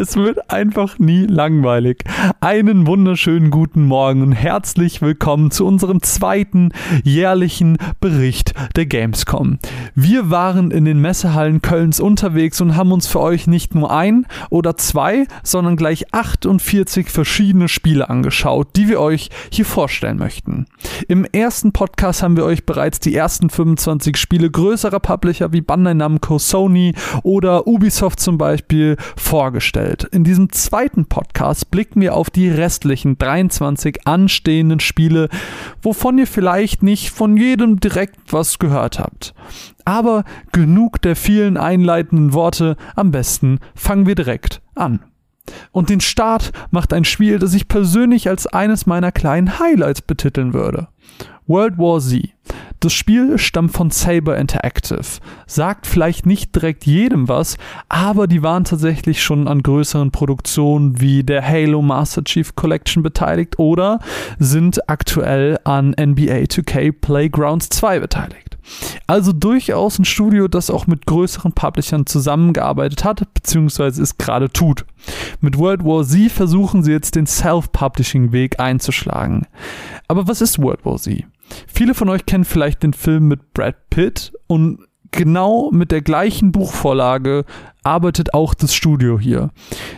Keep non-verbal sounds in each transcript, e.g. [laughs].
Es wird einfach nie langweilig. Einen wunderschönen guten Morgen und herzlich willkommen zu unserem zweiten jährlichen Bericht der Gamescom. Wir waren in den Messehallen Kölns unterwegs und haben uns für euch nicht nur ein oder zwei, sondern gleich 48 verschiedene Spiele angeschaut, die wir euch hier vorstellen möchten. Im ersten Podcast haben wir euch bereits die ersten 25 Spiele größerer Publisher wie Bandai Namco, Sony oder Ubisoft zum Beispiel vorgestellt. In diesem zweiten Podcast blicken wir auf die restlichen 23 anstehenden Spiele, wovon ihr vielleicht nicht von jedem direkt was gehört habt. Aber genug der vielen einleitenden Worte, am besten fangen wir direkt an. Und den Start macht ein Spiel, das ich persönlich als eines meiner kleinen Highlights betiteln würde. World War Z. Das Spiel stammt von Saber Interactive. Sagt vielleicht nicht direkt jedem was, aber die waren tatsächlich schon an größeren Produktionen wie der Halo Master Chief Collection beteiligt oder sind aktuell an NBA 2K Playgrounds 2 beteiligt. Also durchaus ein Studio, das auch mit größeren Publishern zusammengearbeitet hat, beziehungsweise es gerade tut. Mit World War Z versuchen sie jetzt den Self-Publishing-Weg einzuschlagen. Aber was ist World War Z? Viele von euch kennen vielleicht den Film mit Brad Pitt und genau mit der gleichen Buchvorlage arbeitet auch das Studio hier.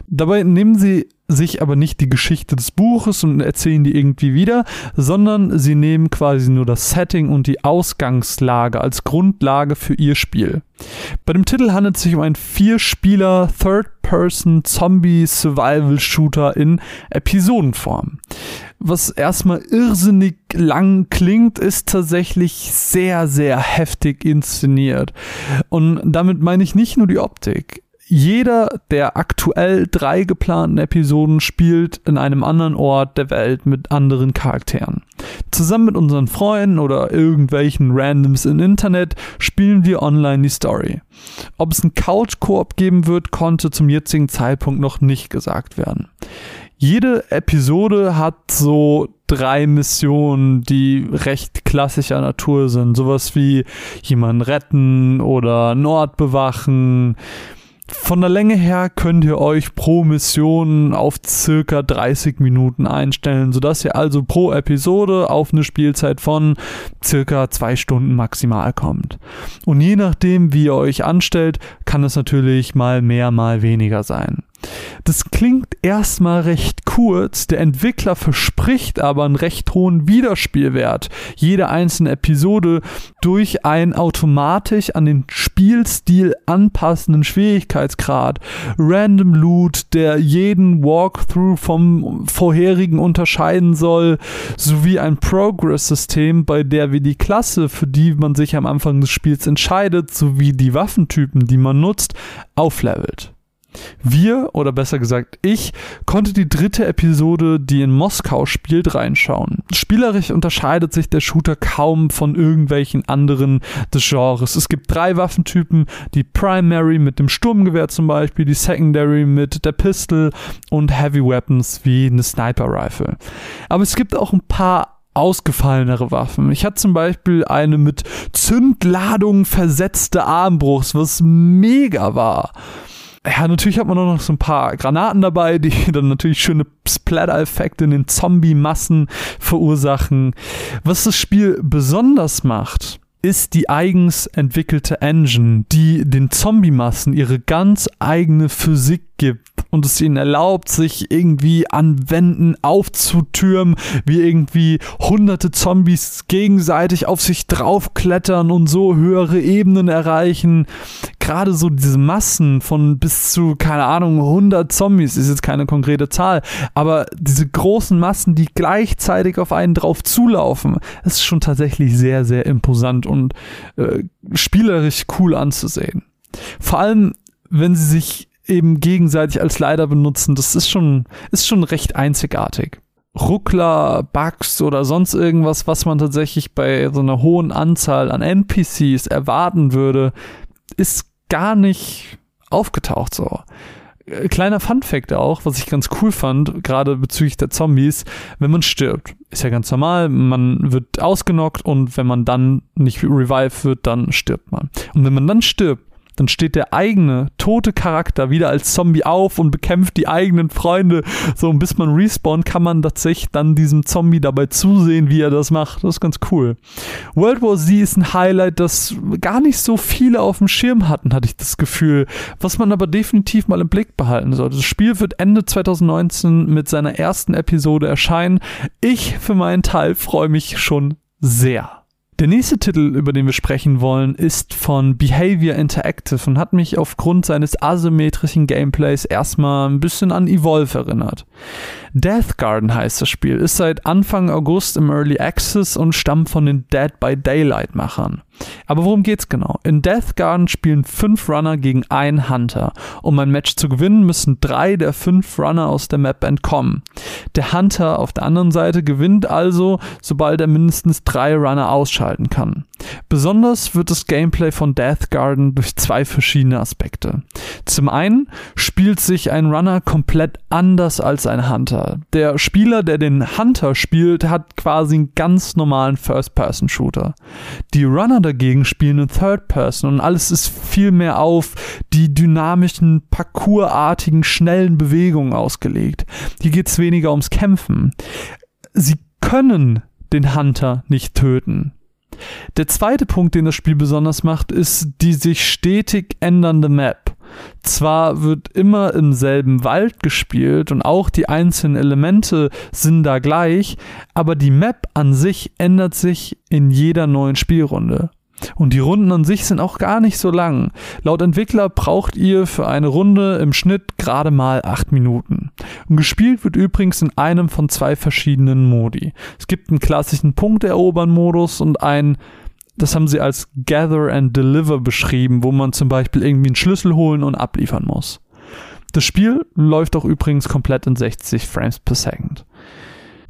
Dabei nehmen sie sich aber nicht die Geschichte des Buches und erzählen die irgendwie wieder, sondern sie nehmen quasi nur das Setting und die Ausgangslage als Grundlage für ihr Spiel. Bei dem Titel handelt es sich um einen Vier-Spieler Third-Person Zombie Survival Shooter in Episodenform. Was erstmal irrsinnig lang klingt, ist tatsächlich sehr, sehr heftig inszeniert. Und damit meine ich nicht nur die Optik jeder der aktuell drei geplanten Episoden spielt in einem anderen Ort der Welt mit anderen Charakteren. Zusammen mit unseren Freunden oder irgendwelchen Randoms im Internet spielen wir online die Story. Ob es einen Couch-Koop geben wird, konnte zum jetzigen Zeitpunkt noch nicht gesagt werden. Jede Episode hat so drei Missionen, die recht klassischer Natur sind. Sowas wie jemanden retten oder Nord bewachen von der Länge her könnt ihr euch pro Mission auf circa 30 Minuten einstellen, sodass ihr also pro Episode auf eine Spielzeit von circa zwei Stunden maximal kommt. Und je nachdem, wie ihr euch anstellt, kann es natürlich mal mehr, mal weniger sein. Das klingt erstmal recht kurz, der Entwickler verspricht aber einen recht hohen Wiederspielwert. Jede einzelne Episode durch einen automatisch an den Spielstil anpassenden Schwierigkeitsgrad, Random Loot, der jeden Walkthrough vom vorherigen unterscheiden soll, sowie ein Progress-System, bei der wir die Klasse, für die man sich am Anfang des Spiels entscheidet, sowie die Waffentypen, die man nutzt, auflevelt. Wir, oder besser gesagt ich, konnte die dritte Episode, die in Moskau spielt, reinschauen. Spielerisch unterscheidet sich der Shooter kaum von irgendwelchen anderen des Genres. Es gibt drei Waffentypen, die Primary mit dem Sturmgewehr zum Beispiel, die Secondary mit der Pistol und Heavy Weapons wie eine Sniper Rifle. Aber es gibt auch ein paar ausgefallenere Waffen. Ich hatte zum Beispiel eine mit Zündladung versetzte Armbruchs, was mega war ja, natürlich hat man auch noch so ein paar Granaten dabei, die [laughs] dann natürlich schöne Splatter-Effekte in den Zombie-Massen verursachen. Was das Spiel besonders macht, ist die eigens entwickelte Engine, die den Zombie-Massen ihre ganz eigene Physik gibt und es ihnen erlaubt, sich irgendwie an Wänden aufzutürmen, wie irgendwie hunderte Zombies gegenseitig auf sich draufklettern und so höhere Ebenen erreichen. Gerade so diese Massen von bis zu, keine Ahnung, 100 Zombies ist jetzt keine konkrete Zahl, aber diese großen Massen, die gleichzeitig auf einen drauf zulaufen, ist schon tatsächlich sehr, sehr imposant und äh, spielerisch cool anzusehen. Vor allem, wenn sie sich eben gegenseitig als Leiter benutzen, das ist schon, ist schon recht einzigartig. Ruckler, Bugs oder sonst irgendwas, was man tatsächlich bei so einer hohen Anzahl an NPCs erwarten würde, ist gar nicht aufgetaucht so. Äh, kleiner Fun-Fact auch, was ich ganz cool fand, gerade bezüglich der Zombies, wenn man stirbt, ist ja ganz normal, man wird ausgenockt und wenn man dann nicht revive wird, dann stirbt man. Und wenn man dann stirbt, dann steht der eigene, tote Charakter wieder als Zombie auf und bekämpft die eigenen Freunde. So, und bis man respawnt, kann man tatsächlich dann diesem Zombie dabei zusehen, wie er das macht. Das ist ganz cool. World War Z ist ein Highlight, das gar nicht so viele auf dem Schirm hatten, hatte ich das Gefühl. Was man aber definitiv mal im Blick behalten sollte. Das Spiel wird Ende 2019 mit seiner ersten Episode erscheinen. Ich für meinen Teil freue mich schon sehr. Der nächste Titel, über den wir sprechen wollen, ist von Behavior Interactive und hat mich aufgrund seines asymmetrischen Gameplays erstmal ein bisschen an Evolve erinnert. Death Garden heißt das Spiel, ist seit Anfang August im Early Access und stammt von den Dead by Daylight Machern. Aber worum geht's genau? In Death Garden spielen fünf Runner gegen einen Hunter. Um ein Match zu gewinnen, müssen drei der fünf Runner aus der Map entkommen. Der Hunter auf der anderen Seite gewinnt also, sobald er mindestens drei Runner ausschalten kann. Besonders wird das Gameplay von Death Garden durch zwei verschiedene Aspekte. Zum einen spielt sich ein Runner komplett anders als ein Hunter. Der Spieler, der den Hunter spielt, hat quasi einen ganz normalen First-Person-Shooter. Die Runner dagegen spielen in Third Person und alles ist viel mehr auf die dynamischen, parkourartigen, schnellen Bewegungen ausgelegt. Hier geht es weniger ums Kämpfen. Sie können den Hunter nicht töten. Der zweite Punkt, den das Spiel besonders macht, ist die sich stetig ändernde Map. Zwar wird immer im selben Wald gespielt und auch die einzelnen Elemente sind da gleich, aber die Map an sich ändert sich in jeder neuen Spielrunde. Und die Runden an sich sind auch gar nicht so lang. Laut Entwickler braucht ihr für eine Runde im Schnitt gerade mal 8 Minuten. Und gespielt wird übrigens in einem von zwei verschiedenen Modi. Es gibt einen klassischen Punkterobern-Modus und einen das haben sie als Gather and Deliver beschrieben, wo man zum Beispiel irgendwie einen Schlüssel holen und abliefern muss. Das Spiel läuft auch übrigens komplett in 60 Frames per Second.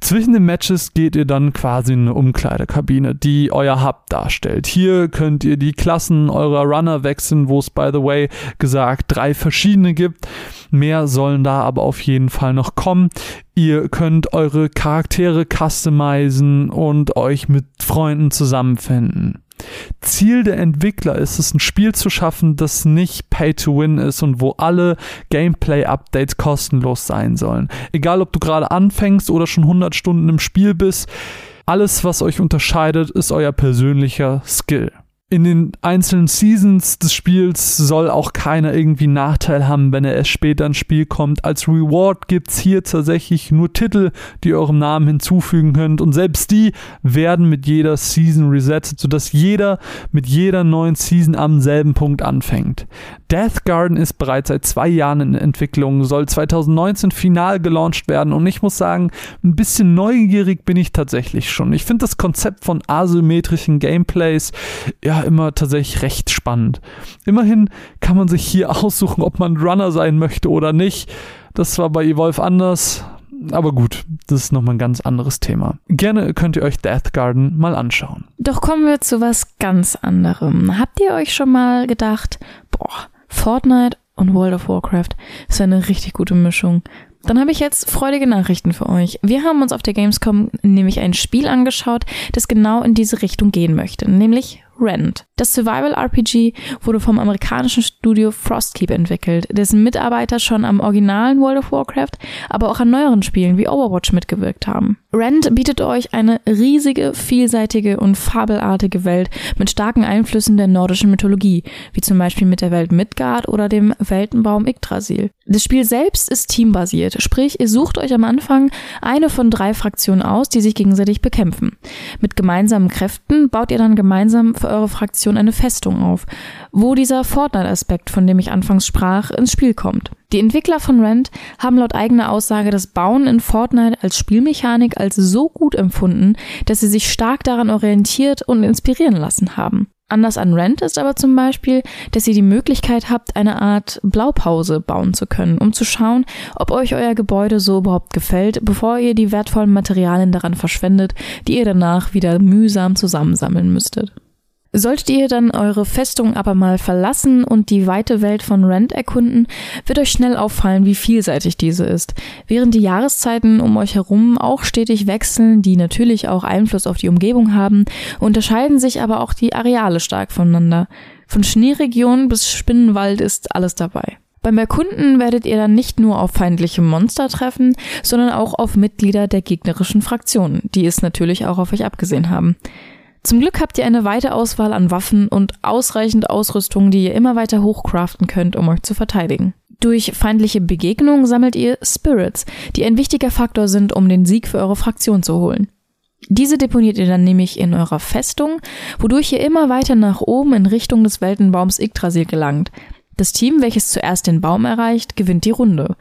Zwischen den Matches geht ihr dann quasi in eine Umkleidekabine, die euer Hub darstellt. Hier könnt ihr die Klassen eurer Runner wechseln, wo es by the way gesagt drei verschiedene gibt. Mehr sollen da aber auf jeden Fall noch kommen. Ihr könnt eure Charaktere customizen und euch mit Freunden zusammenfinden. Ziel der Entwickler ist es, ein Spiel zu schaffen, das nicht Pay to Win ist und wo alle Gameplay-Updates kostenlos sein sollen. Egal, ob du gerade anfängst oder schon 100 Stunden im Spiel bist, alles, was euch unterscheidet, ist euer persönlicher Skill in den einzelnen Seasons des Spiels soll auch keiner irgendwie Nachteil haben, wenn er erst später ins Spiel kommt. Als Reward gibt's hier tatsächlich nur Titel, die eurem Namen hinzufügen könnt und selbst die werden mit jeder Season resettet, sodass jeder mit jeder neuen Season am selben Punkt anfängt. Death Garden ist bereits seit zwei Jahren in Entwicklung, soll 2019 final gelauncht werden und ich muss sagen, ein bisschen neugierig bin ich tatsächlich schon. Ich finde das Konzept von asymmetrischen Gameplays ja immer tatsächlich recht spannend. Immerhin kann man sich hier [laughs] aussuchen, ob man Runner sein möchte oder nicht. Das war bei Evolve anders. Aber gut, das ist nochmal ein ganz anderes Thema. Gerne könnt ihr euch Death Garden mal anschauen. Doch kommen wir zu was ganz anderem. Habt ihr euch schon mal gedacht, boah, Fortnite und World of Warcraft ist eine richtig gute Mischung. Dann habe ich jetzt freudige Nachrichten für euch. Wir haben uns auf der Gamescom nämlich ein Spiel angeschaut, das genau in diese Richtung gehen möchte, nämlich Rent. Das Survival-RPG wurde vom amerikanischen Studio Frostkeep entwickelt, dessen Mitarbeiter schon am originalen World of Warcraft, aber auch an neueren Spielen wie Overwatch mitgewirkt haben. Rent bietet euch eine riesige, vielseitige und fabelartige Welt mit starken Einflüssen der nordischen Mythologie, wie zum Beispiel mit der Welt Midgard oder dem Weltenbaum Yggdrasil. Das Spiel selbst ist teambasiert, sprich ihr sucht euch am Anfang eine von drei Fraktionen aus, die sich gegenseitig bekämpfen. Mit gemeinsamen Kräften baut ihr dann gemeinsam für eure Fraktion eine Festung auf, wo dieser Fortnite-Aspekt, von dem ich anfangs sprach, ins Spiel kommt. Die Entwickler von Rent haben laut eigener Aussage das Bauen in Fortnite als Spielmechanik als so gut empfunden, dass sie sich stark daran orientiert und inspirieren lassen haben. Anders an Rent ist aber zum Beispiel, dass ihr die Möglichkeit habt, eine Art Blaupause bauen zu können, um zu schauen, ob euch euer Gebäude so überhaupt gefällt, bevor ihr die wertvollen Materialien daran verschwendet, die ihr danach wieder mühsam zusammensammeln müsstet. Solltet ihr dann eure Festung aber mal verlassen und die weite Welt von Rent erkunden, wird euch schnell auffallen, wie vielseitig diese ist. Während die Jahreszeiten um euch herum auch stetig wechseln, die natürlich auch Einfluss auf die Umgebung haben, unterscheiden sich aber auch die Areale stark voneinander. Von Schneeregion bis Spinnenwald ist alles dabei. Beim Erkunden werdet ihr dann nicht nur auf feindliche Monster treffen, sondern auch auf Mitglieder der gegnerischen Fraktionen, die es natürlich auch auf euch abgesehen haben. Zum Glück habt ihr eine weite Auswahl an Waffen und ausreichend Ausrüstung, die ihr immer weiter hochcraften könnt, um euch zu verteidigen. Durch feindliche Begegnungen sammelt ihr Spirits, die ein wichtiger Faktor sind, um den Sieg für eure Fraktion zu holen. Diese deponiert ihr dann nämlich in eurer Festung, wodurch ihr immer weiter nach oben in Richtung des Weltenbaums Yggdrasil gelangt. Das Team, welches zuerst den Baum erreicht, gewinnt die Runde.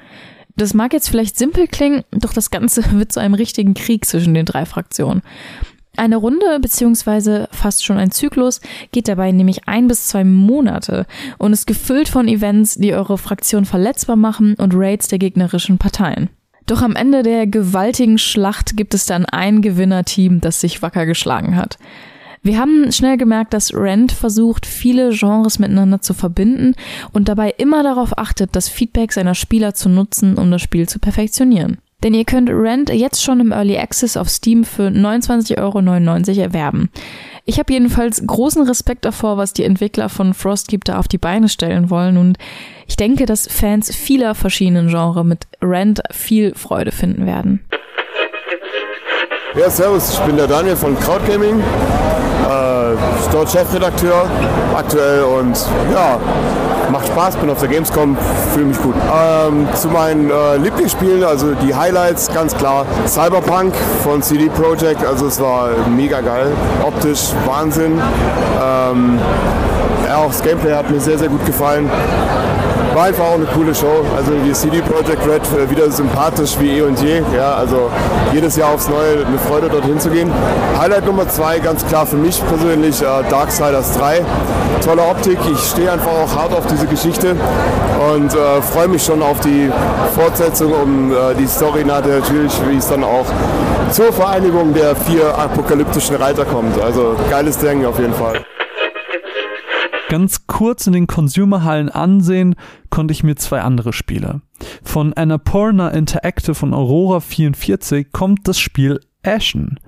Das mag jetzt vielleicht simpel klingen, doch das Ganze [laughs] wird zu einem richtigen Krieg zwischen den drei Fraktionen. Eine Runde beziehungsweise fast schon ein Zyklus geht dabei nämlich ein bis zwei Monate und ist gefüllt von Events, die eure Fraktion verletzbar machen und Raids der gegnerischen Parteien. Doch am Ende der gewaltigen Schlacht gibt es dann ein Gewinnerteam, das sich wacker geschlagen hat. Wir haben schnell gemerkt, dass Rent versucht, viele Genres miteinander zu verbinden und dabei immer darauf achtet, das Feedback seiner Spieler zu nutzen, um das Spiel zu perfektionieren. Denn ihr könnt Rent jetzt schon im Early Access auf Steam für 29,99 Euro erwerben. Ich habe jedenfalls großen Respekt davor, was die Entwickler von Frostkeep da auf die Beine stellen wollen und ich denke, dass Fans vieler verschiedenen Genres mit Rent viel Freude finden werden. Ja, servus, ich bin der Daniel von Crowd Gaming, äh, dort Chefredakteur aktuell und ja, macht Spaß, bin auf der Gamescom, fühle mich gut. Ähm, zu meinen äh, Lieblingsspielen, also die Highlights, ganz klar, Cyberpunk von CD Projekt, also es war mega geil, optisch Wahnsinn. Ähm, auch das Gameplay hat mir sehr, sehr gut gefallen. War einfach auch eine coole Show. Also die CD Projekt Red äh, wieder sympathisch wie eh und je. Ja, also jedes Jahr aufs Neue eine Freude dorthin zu gehen. Highlight Nummer zwei, ganz klar für mich persönlich, äh, Darksiders 3. Tolle Optik. Ich stehe einfach auch hart auf diese Geschichte und äh, freue mich schon auf die Fortsetzung um äh, die Story natürlich, wie es dann auch zur Vereinigung der vier apokalyptischen Reiter kommt. Also geiles Ding auf jeden Fall ganz kurz in den Consumerhallen ansehen, konnte ich mir zwei andere Spiele. Von Annapurna Interactive und Aurora 44 kommt das Spiel Ashen.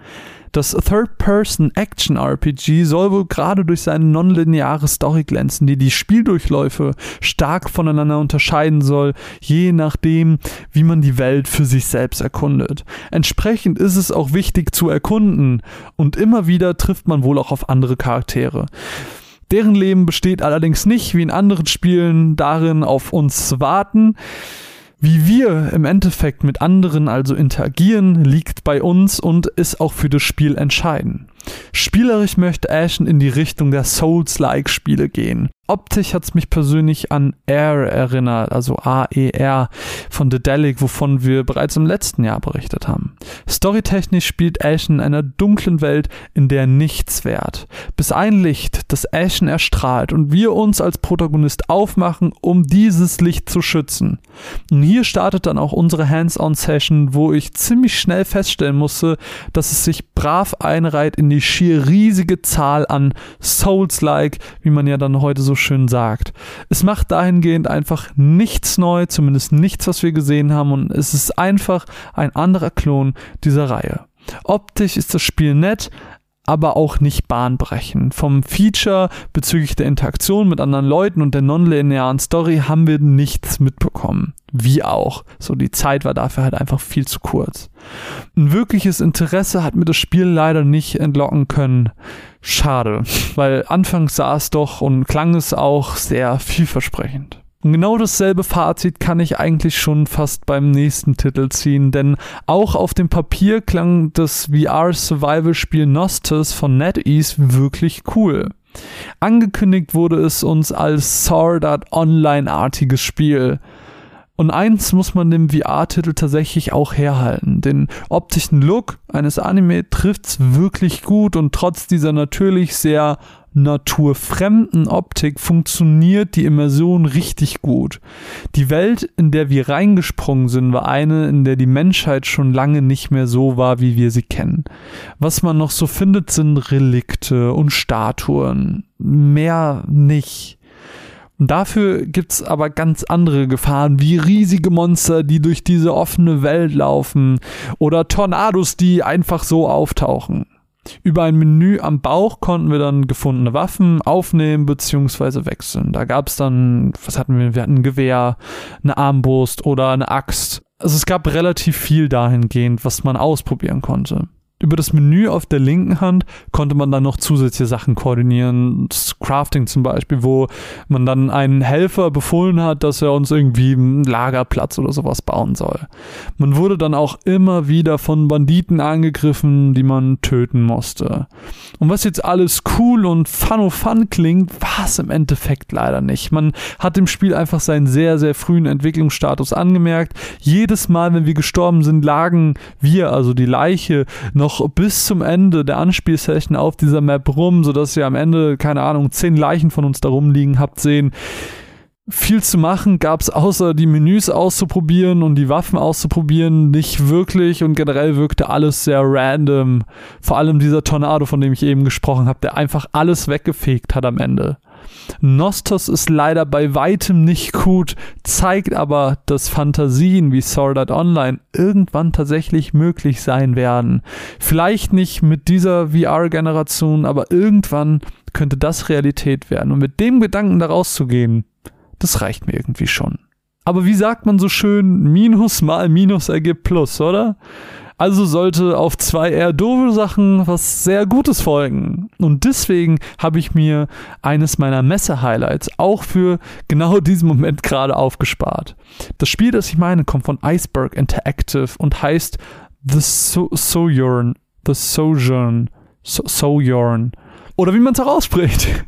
Das Third-Person-Action-RPG soll wohl gerade durch seine nonlineare Story glänzen, die die Spieldurchläufe stark voneinander unterscheiden soll, je nachdem, wie man die Welt für sich selbst erkundet. Entsprechend ist es auch wichtig zu erkunden und immer wieder trifft man wohl auch auf andere Charaktere. Deren Leben besteht allerdings nicht, wie in anderen Spielen, darin, auf uns zu warten. Wie wir im Endeffekt mit anderen also interagieren, liegt bei uns und ist auch für das Spiel entscheidend. Spielerisch möchte Ashen in die Richtung der Souls-like-Spiele gehen. Optisch hat es mich persönlich an Air erinnert, also A-E-R von The Delic, wovon wir bereits im letzten Jahr berichtet haben. Storytechnisch spielt Ashen in einer dunklen Welt, in der nichts währt. Bis ein Licht, das Ashen erstrahlt und wir uns als Protagonist aufmachen, um dieses Licht zu schützen. Und hier startet dann auch unsere Hands-on-Session, wo ich ziemlich schnell feststellen musste, dass es sich brav einreiht in die schier riesige Zahl an Souls-like, wie man ja dann heute so so schön sagt. Es macht dahingehend einfach nichts neu, zumindest nichts, was wir gesehen haben, und es ist einfach ein anderer Klon dieser Reihe. Optisch ist das Spiel nett, aber auch nicht bahnbrechend. Vom Feature bezüglich der Interaktion mit anderen Leuten und der nonlinearen Story haben wir nichts mitbekommen. Wie auch. So, die Zeit war dafür halt einfach viel zu kurz. Ein wirkliches Interesse hat mir das Spiel leider nicht entlocken können. Schade, weil anfangs sah es doch und klang es auch sehr vielversprechend. Und genau dasselbe Fazit kann ich eigentlich schon fast beim nächsten Titel ziehen, denn auch auf dem Papier klang das VR-Survival-Spiel Nostos von NetEase wirklich cool. Angekündigt wurde es uns als Sword Art Online-artiges Spiel. Und eins muss man dem VR-Titel tatsächlich auch herhalten. Den optischen Look eines Anime trifft's wirklich gut und trotz dieser natürlich sehr naturfremden Optik funktioniert die Immersion richtig gut. Die Welt, in der wir reingesprungen sind, war eine, in der die Menschheit schon lange nicht mehr so war, wie wir sie kennen. Was man noch so findet, sind Relikte und Statuen. Mehr nicht. Dafür gibt's aber ganz andere Gefahren, wie riesige Monster, die durch diese offene Welt laufen oder Tornados, die einfach so auftauchen. Über ein Menü am Bauch konnten wir dann gefundene Waffen aufnehmen bzw. wechseln. Da gab es dann, was hatten wir? Wir hatten ein Gewehr, eine Armbrust oder eine Axt. Also es gab relativ viel dahingehend, was man ausprobieren konnte. Über das Menü auf der linken Hand konnte man dann noch zusätzliche Sachen koordinieren. Das Crafting zum Beispiel, wo man dann einen Helfer befohlen hat, dass er uns irgendwie einen Lagerplatz oder sowas bauen soll. Man wurde dann auch immer wieder von Banditen angegriffen, die man töten musste. Und was jetzt alles cool und fun of fun klingt, war es im Endeffekt leider nicht. Man hat dem Spiel einfach seinen sehr, sehr frühen Entwicklungsstatus angemerkt. Jedes Mal, wenn wir gestorben sind, lagen wir, also die Leiche, noch noch bis zum Ende der Anspielsession auf dieser Map rum, sodass ihr am Ende, keine Ahnung, zehn Leichen von uns da rumliegen habt sehen. Viel zu machen gab es außer die Menüs auszuprobieren und die Waffen auszuprobieren nicht wirklich und generell wirkte alles sehr random. Vor allem dieser Tornado, von dem ich eben gesprochen habe, der einfach alles weggefegt hat am Ende. Nostos ist leider bei weitem nicht gut, zeigt aber, dass Fantasien wie Sword Art Online irgendwann tatsächlich möglich sein werden. Vielleicht nicht mit dieser VR-Generation, aber irgendwann könnte das Realität werden. Und mit dem Gedanken da rauszugehen, das reicht mir irgendwie schon. Aber wie sagt man so schön, Minus mal Minus ergibt Plus, oder? Also sollte auf zwei eher doofe Sachen was sehr Gutes folgen. Und deswegen habe ich mir eines meiner Messe-Highlights auch für genau diesen Moment gerade aufgespart. Das Spiel, das ich meine, kommt von Iceberg Interactive und heißt The so Sojourn. The Sojourn. So Sojourn. Oder wie man es auch ausspricht.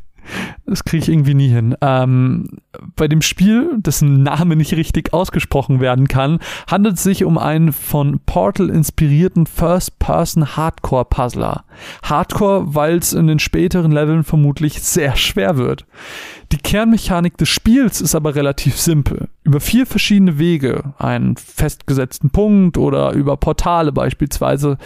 Das kriege ich irgendwie nie hin. Ähm, bei dem Spiel, dessen Name nicht richtig ausgesprochen werden kann, handelt es sich um einen von Portal inspirierten First-Person-Hardcore-Puzzler. Hardcore, weil es in den späteren Leveln vermutlich sehr schwer wird. Die Kernmechanik des Spiels ist aber relativ simpel. Über vier verschiedene Wege, einen festgesetzten Punkt oder über Portale beispielsweise,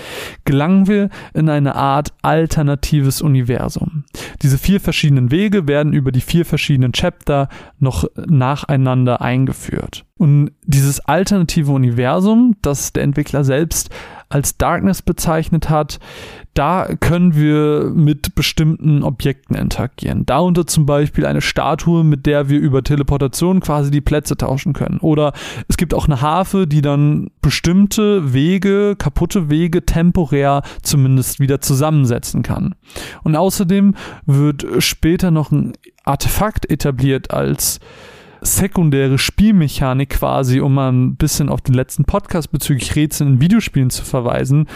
gelangen wir in eine Art alternatives Universum. Diese vier verschiedenen Wege werden über die vier verschiedenen Chapter noch nacheinander eingeführt. Und dieses alternative Universum, das der Entwickler selbst als Darkness bezeichnet hat, da können wir mit bestimmten Objekten interagieren. Darunter zum Beispiel eine Statue, mit der wir über Teleportation quasi die Plätze tauschen können. Oder es gibt auch eine Harfe, die dann bestimmte Wege, kaputte Wege temporär zumindest wieder zusammensetzen kann. Und außerdem wird später noch ein Artefakt etabliert als sekundäre Spielmechanik quasi, um mal ein bisschen auf den letzten Podcast bezüglich Rätseln in Videospielen zu verweisen.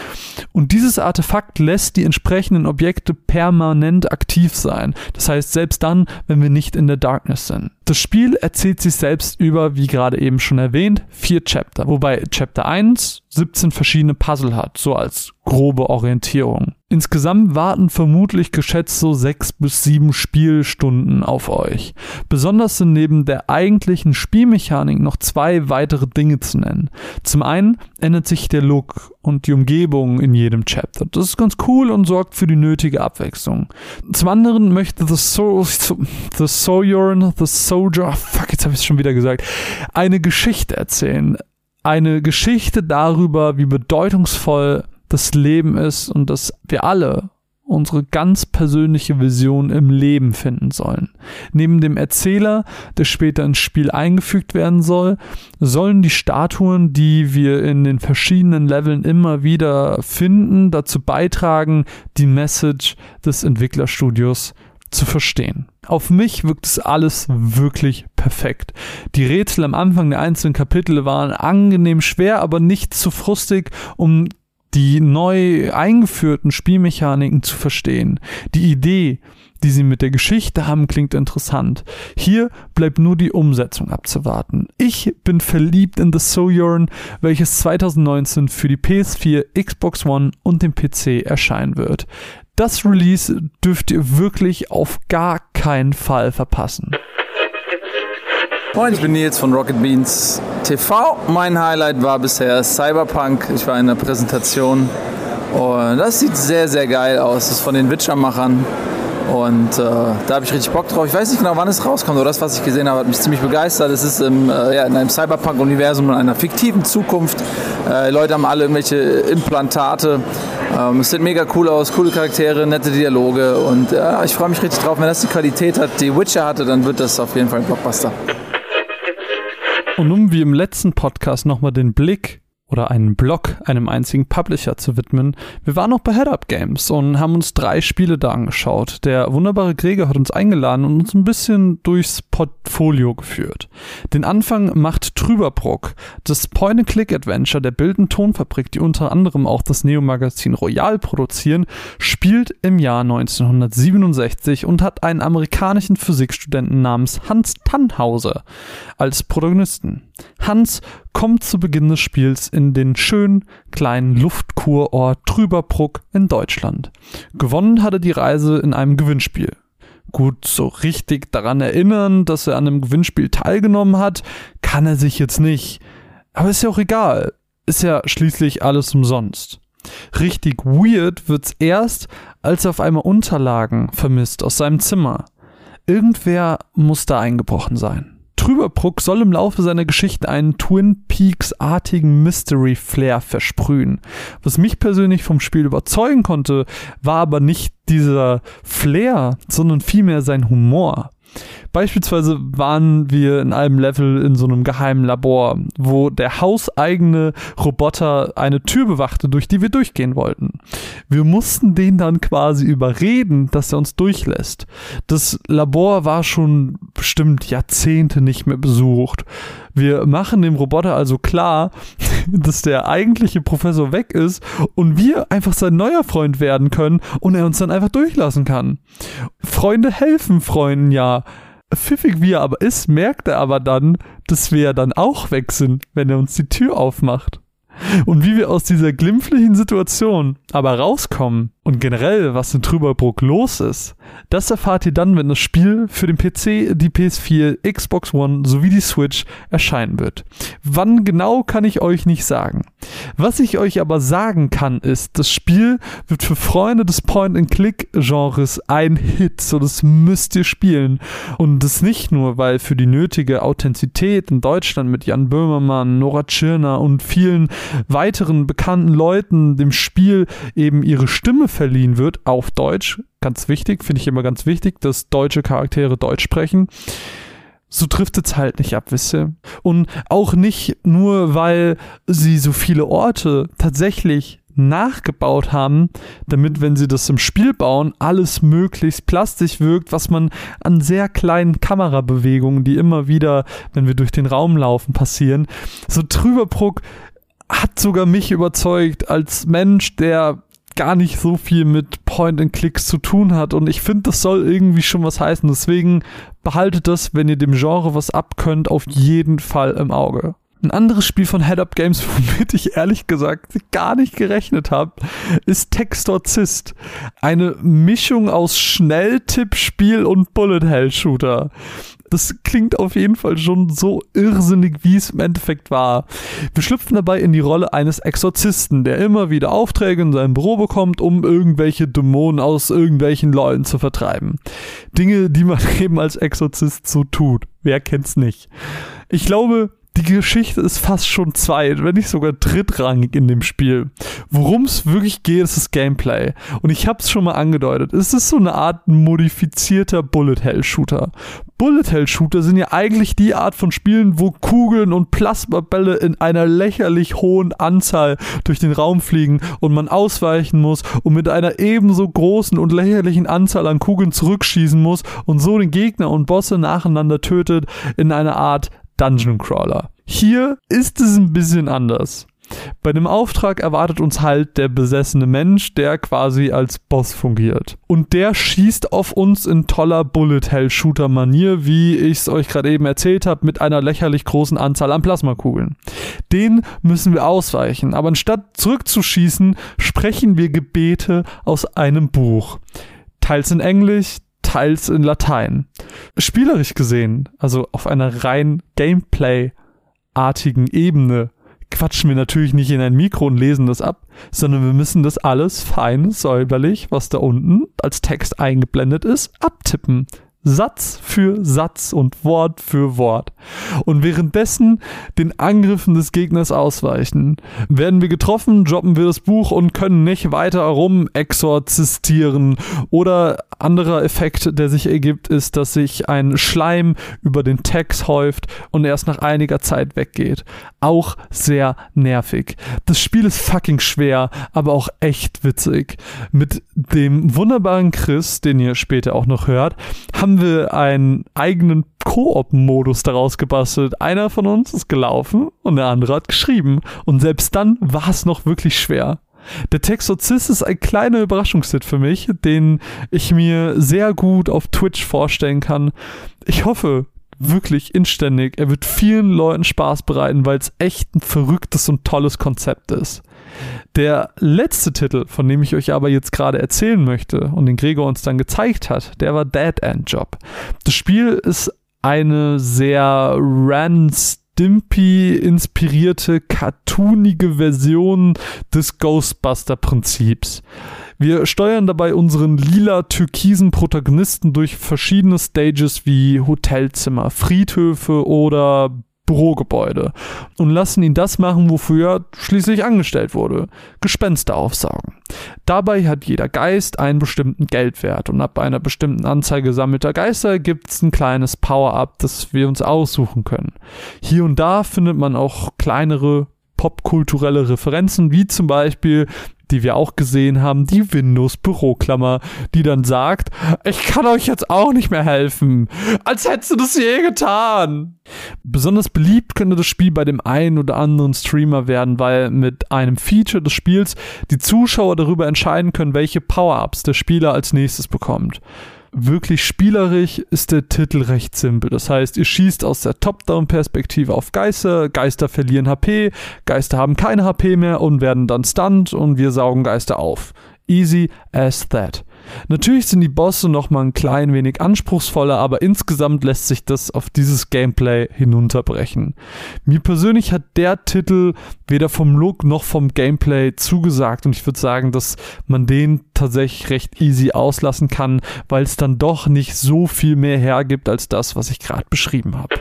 Und dieses Artefakt lässt die entsprechenden Objekte permanent aktiv sein. Das heißt, selbst dann, wenn wir nicht in der Darkness sind. Das Spiel erzählt sich selbst über, wie gerade eben schon erwähnt, vier Chapter, wobei Chapter 1 17 verschiedene Puzzle hat, so als grobe Orientierung. Insgesamt warten vermutlich geschätzt so sechs bis sieben Spielstunden auf euch. Besonders sind neben der eigentlichen Spielmechanik noch zwei weitere Dinge zu nennen. Zum einen ändert sich der Look und die Umgebung in jedem Chapter. Das ist ganz cool und sorgt für die nötige Abwechslung. Zum anderen möchte The, so The Sojourn, The Soldier, fuck, jetzt habe ich es schon wieder gesagt, eine Geschichte erzählen. Eine Geschichte darüber, wie bedeutungsvoll das Leben ist und dass wir alle unsere ganz persönliche Vision im Leben finden sollen. Neben dem Erzähler, der später ins Spiel eingefügt werden soll, sollen die Statuen, die wir in den verschiedenen Leveln immer wieder finden, dazu beitragen, die Message des Entwicklerstudios zu verstehen. Auf mich wirkt es alles wirklich perfekt. Die Rätsel am Anfang der einzelnen Kapitel waren angenehm schwer, aber nicht zu frustig, um die neu eingeführten Spielmechaniken zu verstehen. Die Idee, die sie mit der Geschichte haben, klingt interessant. Hier bleibt nur die Umsetzung abzuwarten. Ich bin verliebt in The Sojourn, welches 2019 für die PS4, Xbox One und den PC erscheinen wird. Das Release dürft ihr wirklich auf gar keinen Fall verpassen. Moin, ich bin Nils von Rocket Beans TV. Mein Highlight war bisher Cyberpunk. Ich war in der Präsentation und das sieht sehr, sehr geil aus. Das ist von den Witcher-Machern. Und äh, da habe ich richtig Bock drauf. Ich weiß nicht genau, wann es rauskommt, aber das, was ich gesehen habe, hat mich ziemlich begeistert. Es ist im, äh, ja, in einem Cyberpunk-Universum, in einer fiktiven Zukunft. Äh, Leute haben alle irgendwelche Implantate. Ähm, es sieht mega cool aus, coole Charaktere, nette Dialoge und ich freue mich richtig drauf. Wenn das die Qualität hat, die Witcher hatte, dann wird das auf jeden Fall ein Blockbuster. Und um wie im letzten Podcast nochmal den Blick oder einen Blog einem einzigen Publisher zu widmen. Wir waren auch bei Head Up Games und haben uns drei Spiele da angeschaut. Der wunderbare Gregor hat uns eingeladen und uns ein bisschen durchs Portfolio geführt. Den Anfang macht Trüberbruck, das Point-and-Click-Adventure der Bild- Tonfabrik, die unter anderem auch das Neo-Magazin Royal produzieren, spielt im Jahr 1967 und hat einen amerikanischen Physikstudenten namens Hans Tannhauser als Protagonisten. Hans kommt zu Beginn des Spiels in den schönen kleinen Luftkurort Trüberbruck in Deutschland. Gewonnen hatte die Reise in einem Gewinnspiel. Gut, so richtig daran erinnern, dass er an einem Gewinnspiel teilgenommen hat, kann er sich jetzt nicht. Aber ist ja auch egal. Ist ja schließlich alles umsonst. Richtig weird wird's erst, als er auf einmal Unterlagen vermisst aus seinem Zimmer. Irgendwer muss da eingebrochen sein. Trüberbruck soll im Laufe seiner Geschichte einen Twin Peaks-artigen Mystery-Flair versprühen. Was mich persönlich vom Spiel überzeugen konnte, war aber nicht dieser Flair, sondern vielmehr sein Humor. Beispielsweise waren wir in einem Level in so einem geheimen Labor, wo der hauseigene Roboter eine Tür bewachte, durch die wir durchgehen wollten. Wir mussten den dann quasi überreden, dass er uns durchlässt. Das Labor war schon bestimmt Jahrzehnte nicht mehr besucht. Wir machen dem Roboter also klar, [laughs] dass der eigentliche Professor weg ist und wir einfach sein neuer Freund werden können und er uns dann einfach durchlassen kann. Freunde helfen Freunden ja pfiffig wie er aber ist, merkt er aber dann, dass wir dann auch weg sind, wenn er uns die Tür aufmacht. Und wie wir aus dieser glimpflichen Situation aber rauskommen und generell, was in Trüberbruck los ist, das erfahrt ihr dann, wenn das Spiel für den PC, die PS4, Xbox One sowie die Switch erscheinen wird. Wann genau kann ich euch nicht sagen. Was ich euch aber sagen kann, ist, das Spiel wird für Freunde des Point-and-Click-Genres ein Hit, so das müsst ihr spielen. Und das nicht nur, weil für die nötige Authentizität in Deutschland mit Jan Böhmermann, Nora Tschirner und vielen weiteren bekannten Leuten dem Spiel eben ihre Stimme verliehen wird, auf Deutsch. Ganz wichtig, finde ich immer ganz wichtig, dass deutsche Charaktere Deutsch sprechen so trifft es halt nicht ab, wisst ihr? Und auch nicht nur, weil sie so viele Orte tatsächlich nachgebaut haben, damit, wenn sie das im Spiel bauen, alles möglichst plastisch wirkt, was man an sehr kleinen Kamerabewegungen, die immer wieder, wenn wir durch den Raum laufen, passieren. So Trüberbruck hat sogar mich überzeugt als Mensch, der gar nicht so viel mit Point-and-Clicks zu tun hat. Und ich finde, das soll irgendwie schon was heißen. Deswegen behaltet das, wenn ihr dem Genre was abkönnt, auf jeden Fall im Auge. Ein anderes Spiel von Head Up Games, [laughs] womit ich ehrlich gesagt gar nicht gerechnet habe, ist Textorcist. Eine Mischung aus Schnelltippspiel und Bullet Hell Shooter. Das klingt auf jeden Fall schon so irrsinnig, wie es im Endeffekt war. Wir schlüpfen dabei in die Rolle eines Exorzisten, der immer wieder Aufträge in sein Büro bekommt, um irgendwelche Dämonen aus irgendwelchen Leuten zu vertreiben. Dinge, die man [laughs] eben als Exorzist so tut. Wer kennt's nicht? Ich glaube, die Geschichte ist fast schon zweit, wenn nicht sogar drittrangig in dem Spiel. Worum es wirklich geht, ist das Gameplay. Und ich habe es schon mal angedeutet. Es ist so eine Art modifizierter Bullet Hell Shooter. Bullet Hell Shooter sind ja eigentlich die Art von Spielen, wo Kugeln und Plasmabälle in einer lächerlich hohen Anzahl durch den Raum fliegen und man ausweichen muss und mit einer ebenso großen und lächerlichen Anzahl an Kugeln zurückschießen muss und so den Gegner und Bosse nacheinander tötet in einer Art Dungeon Crawler. Hier ist es ein bisschen anders. Bei dem Auftrag erwartet uns halt der besessene Mensch, der quasi als Boss fungiert. Und der schießt auf uns in toller Bullet-Hell-Shooter-Manier, wie ich es euch gerade eben erzählt habe, mit einer lächerlich großen Anzahl an Plasmakugeln. Den müssen wir ausweichen, aber anstatt zurückzuschießen, sprechen wir Gebete aus einem Buch. Teils in Englisch, teils in Latein. Spielerisch gesehen, also auf einer rein Gameplay-artigen Ebene, quatschen wir natürlich nicht in ein Mikro und lesen das ab, sondern wir müssen das alles fein, säuberlich, was da unten als Text eingeblendet ist, abtippen. Satz für Satz und Wort für Wort. Und währenddessen den Angriffen des Gegners ausweichen. Werden wir getroffen, droppen wir das Buch und können nicht weiter herum exorzistieren. Oder anderer Effekt, der sich ergibt, ist, dass sich ein Schleim über den Text häuft und erst nach einiger Zeit weggeht. Auch sehr nervig. Das Spiel ist fucking schwer, aber auch echt witzig. Mit dem wunderbaren Chris, den ihr später auch noch hört, haben wir einen eigenen Koop-Modus daraus gebastelt. Einer von uns ist gelaufen und der andere hat geschrieben. Und selbst dann war es noch wirklich schwer. Der Texorzist ist ein kleiner Überraschungshit für mich, den ich mir sehr gut auf Twitch vorstellen kann. Ich hoffe wirklich inständig, er wird vielen Leuten Spaß bereiten, weil es echt ein verrücktes und tolles Konzept ist. Der letzte Titel, von dem ich euch aber jetzt gerade erzählen möchte und den Gregor uns dann gezeigt hat, der war Dead End Job. Das Spiel ist eine sehr Rand Stimpy inspirierte, cartoonige Version des Ghostbuster-Prinzips. Wir steuern dabei unseren lila-türkisen Protagonisten durch verschiedene Stages wie Hotelzimmer, Friedhöfe oder Bürogebäude und lassen ihn das machen, wofür er schließlich angestellt wurde: Gespenster aufsaugen. Dabei hat jeder Geist einen bestimmten Geldwert und ab einer bestimmten Anzahl gesammelter Geister gibt es ein kleines Power-Up, das wir uns aussuchen können. Hier und da findet man auch kleinere popkulturelle Referenzen, wie zum Beispiel die wir auch gesehen haben, die Windows-Büroklammer, die dann sagt, ich kann euch jetzt auch nicht mehr helfen, als hättest du das je getan. Besonders beliebt könnte das Spiel bei dem einen oder anderen Streamer werden, weil mit einem Feature des Spiels die Zuschauer darüber entscheiden können, welche Power-Ups der Spieler als nächstes bekommt wirklich spielerisch ist der Titel recht simpel. Das heißt, ihr schießt aus der Top-Down-Perspektive auf Geister, Geister verlieren HP, Geister haben keine HP mehr und werden dann stunned und wir saugen Geister auf. Easy as that. Natürlich sind die Bosse noch mal ein klein wenig anspruchsvoller, aber insgesamt lässt sich das auf dieses Gameplay hinunterbrechen. Mir persönlich hat der Titel weder vom Look noch vom Gameplay zugesagt und ich würde sagen, dass man den tatsächlich recht easy auslassen kann, weil es dann doch nicht so viel mehr hergibt als das, was ich gerade beschrieben habe.